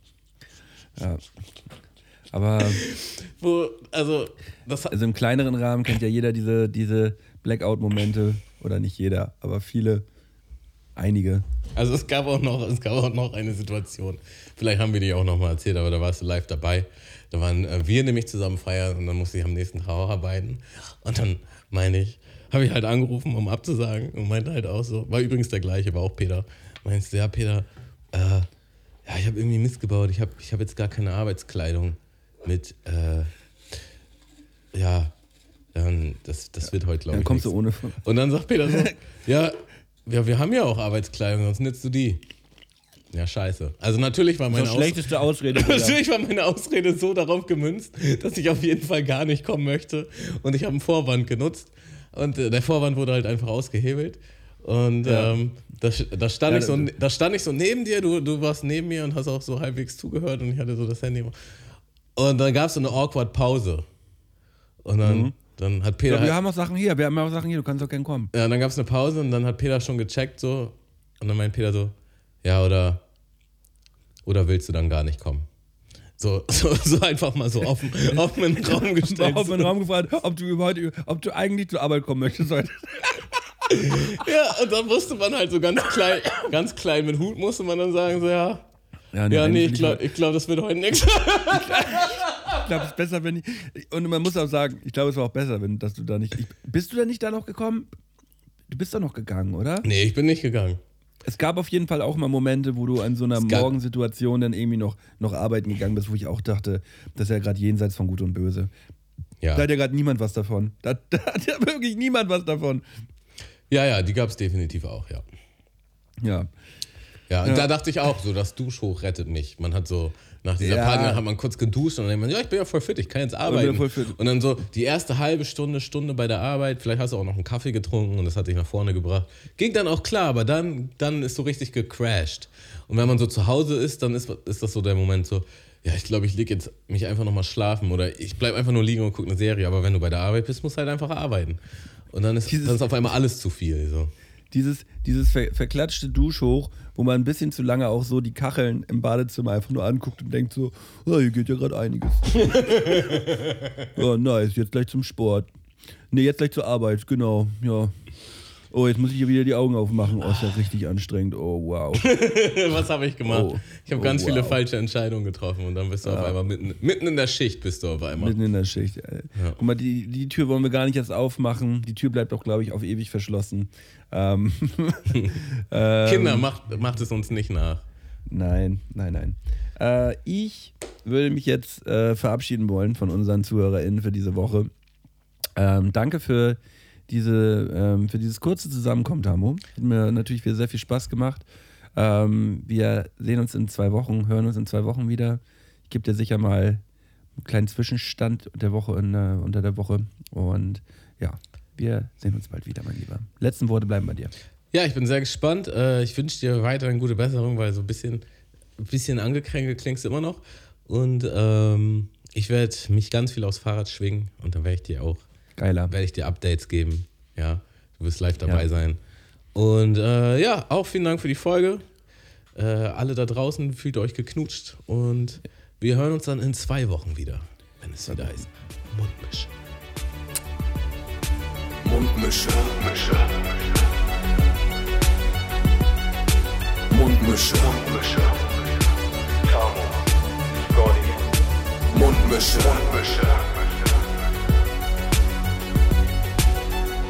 Ja. Aber Wo, also, das also im kleineren Rahmen kennt ja jeder diese, diese Blackout-Momente. Oder nicht jeder, aber viele. Einige. Also es gab auch noch, es gab auch noch eine Situation. Vielleicht haben wir die auch noch mal erzählt, aber da warst du live dabei. Da waren äh, wir nämlich zusammen feiern und dann musste ich am nächsten Tag auch arbeiten. Und dann meine ich, habe ich halt angerufen, um abzusagen und meinte halt auch so, war übrigens der gleiche, war auch Peter. Meinst du, ja Peter, äh, ja ich habe irgendwie Mist gebaut, ich habe ich hab jetzt gar keine Arbeitskleidung mit, äh, ja, dann, das, das wird heute glaube Dann ich kommst du nichts. ohne. Und dann sagt Peter so, [LAUGHS] ja, ja, wir haben ja auch Arbeitskleidung, sonst nützt du die. Ja, scheiße. Also natürlich war meine Aus schlechteste Ausrede. [LAUGHS] Natürlich war meine Ausrede so darauf gemünzt, dass ich auf jeden Fall gar nicht kommen möchte. Und ich habe einen Vorwand genutzt. Und äh, der Vorwand wurde halt einfach ausgehebelt. Und Ja. ähm, da, da, stand Ja, ich so, da stand ich so neben dir, du, du warst neben mir und hast auch so halbwegs zugehört und ich hatte so das Handy. Und dann gab es so eine awkward Pause. Und dann, dann hat Peter Ja, halt, wir haben auch Sachen hier, wir haben auch Sachen hier, du kannst auch gern kommen. ja, dann gab es eine Pause und dann hat Peter schon gecheckt so. Und dann meint Peter so, ja, oder, oder willst du dann gar nicht kommen? So, [LAUGHS] so, so einfach mal so offen, [LAUGHS] offen in den Raum gestellt. Auf den Raum gefragt, ob du heute, ob du eigentlich zur Arbeit kommen möchtest heute. [LAUGHS] Ja, und dann musste man halt so ganz klein, ganz klein mit Hut musste man dann sagen, so ja, ja, nee, will ich glaube, glaub, das wird heute nichts. Ich glaube, es ist besser, wenn ich. Und man muss auch sagen, ich glaube, es war auch besser, wenn dass du da nicht. Ich, bist du da nicht da noch gekommen? Du bist da noch gegangen, oder? Nee, ich bin nicht gegangen. Es gab auf jeden Fall auch mal Momente, wo du an so einer Morgensituation dann irgendwie noch, noch arbeiten gegangen bist, wo ich auch dachte, das ist ja gerade jenseits von Gut und Böse. Ja, Da hat ja gerade niemand was davon. Da, da hat ja wirklich niemand was davon. Ja, ja die gab es definitiv auch, ja. Ja. Ja, und Ja. da dachte ich auch, so das Duschhoch rettet mich. Man hat so, nach dieser Ja. Party hat man kurz geduscht und dann denkt man, ja, ich bin ja voll fit, ich kann jetzt arbeiten. voll fit. Und dann so die erste halbe Stunde, Stunde bei der Arbeit, vielleicht hast du auch noch einen Kaffee getrunken und das hat dich nach vorne gebracht. Ging dann auch klar, aber dann, dann ist so richtig gecrashed. Und wenn man so zu Hause ist, dann ist, ist das so der Moment so, ja, ich glaube, ich lege jetzt mich einfach nochmal schlafen oder ich bleibe einfach nur liegen und gucke eine Serie. Aber wenn du bei der Arbeit bist, musst du halt einfach arbeiten. Und dann ist, Dieses- dann ist auf einmal alles zu viel. So. Dieses, dieses ver verklatschte Duschhoch, wo man ein bisschen zu lange auch so die Kacheln im Badezimmer einfach nur anguckt und denkt so, oh, hier geht ja gerade einiges. [LAUGHS] oh, nice, jetzt gleich zum Sport. Nee, jetzt gleich zur Arbeit, genau, ja. Oh, jetzt muss ich hier wieder die Augen aufmachen. Oh, ist ja richtig anstrengend. Oh, wow. [LAUGHS] Was habe ich gemacht? Oh. Ich habe Oh, ganz viele wow. falsche Entscheidungen getroffen und dann bist du auf einmal mitten, mitten in der Schicht bist du auf einmal. Mitten in der Schicht. Ja. Guck mal, die, die Tür wollen wir gar nicht erst aufmachen. Die Tür bleibt auch, glaube ich, auf ewig verschlossen. Ähm, [LAUGHS] ähm, Kinder, macht, macht es uns nicht nach. Nein, nein, nein. Äh, ich würde mich jetzt äh, verabschieden wollen von unseren ZuhörerInnen für diese Woche. Ähm, danke für, diese, ähm, für dieses kurze Zusammenkommen, Tamo. Hat mir natürlich wieder sehr viel Spaß gemacht. Ähm, wir sehen uns in zwei Wochen, hören uns in zwei Wochen wieder. Ich gebe dir sicher mal einen kleinen Zwischenstand der Woche in, äh, unter der Woche. Und ja, wir sehen uns bald wieder, mein Lieber. Letzten Worte bleiben bei dir. Ja, ich bin sehr gespannt. Äh, ich wünsche dir weiterhin gute Besserung, weil so ein bisschen, bisschen angekränkelt klingst du immer noch. Und ähm, ich werde mich ganz viel aufs Fahrrad schwingen und dann werde ich dir auch Geiler. werde ich dir Updates geben. Ja, du wirst live dabei Ja. sein. Und äh, ja, auch vielen Dank für die Folge. Äh, alle da draußen fühlt euch geknutscht und wir hören uns dann in zwei Wochen wieder, wenn es wieder heißt Mundmische. Mundmische. Mundmische. Mundmische. Mundmische. Tamo. Scotty. Mundmische. Mundmische.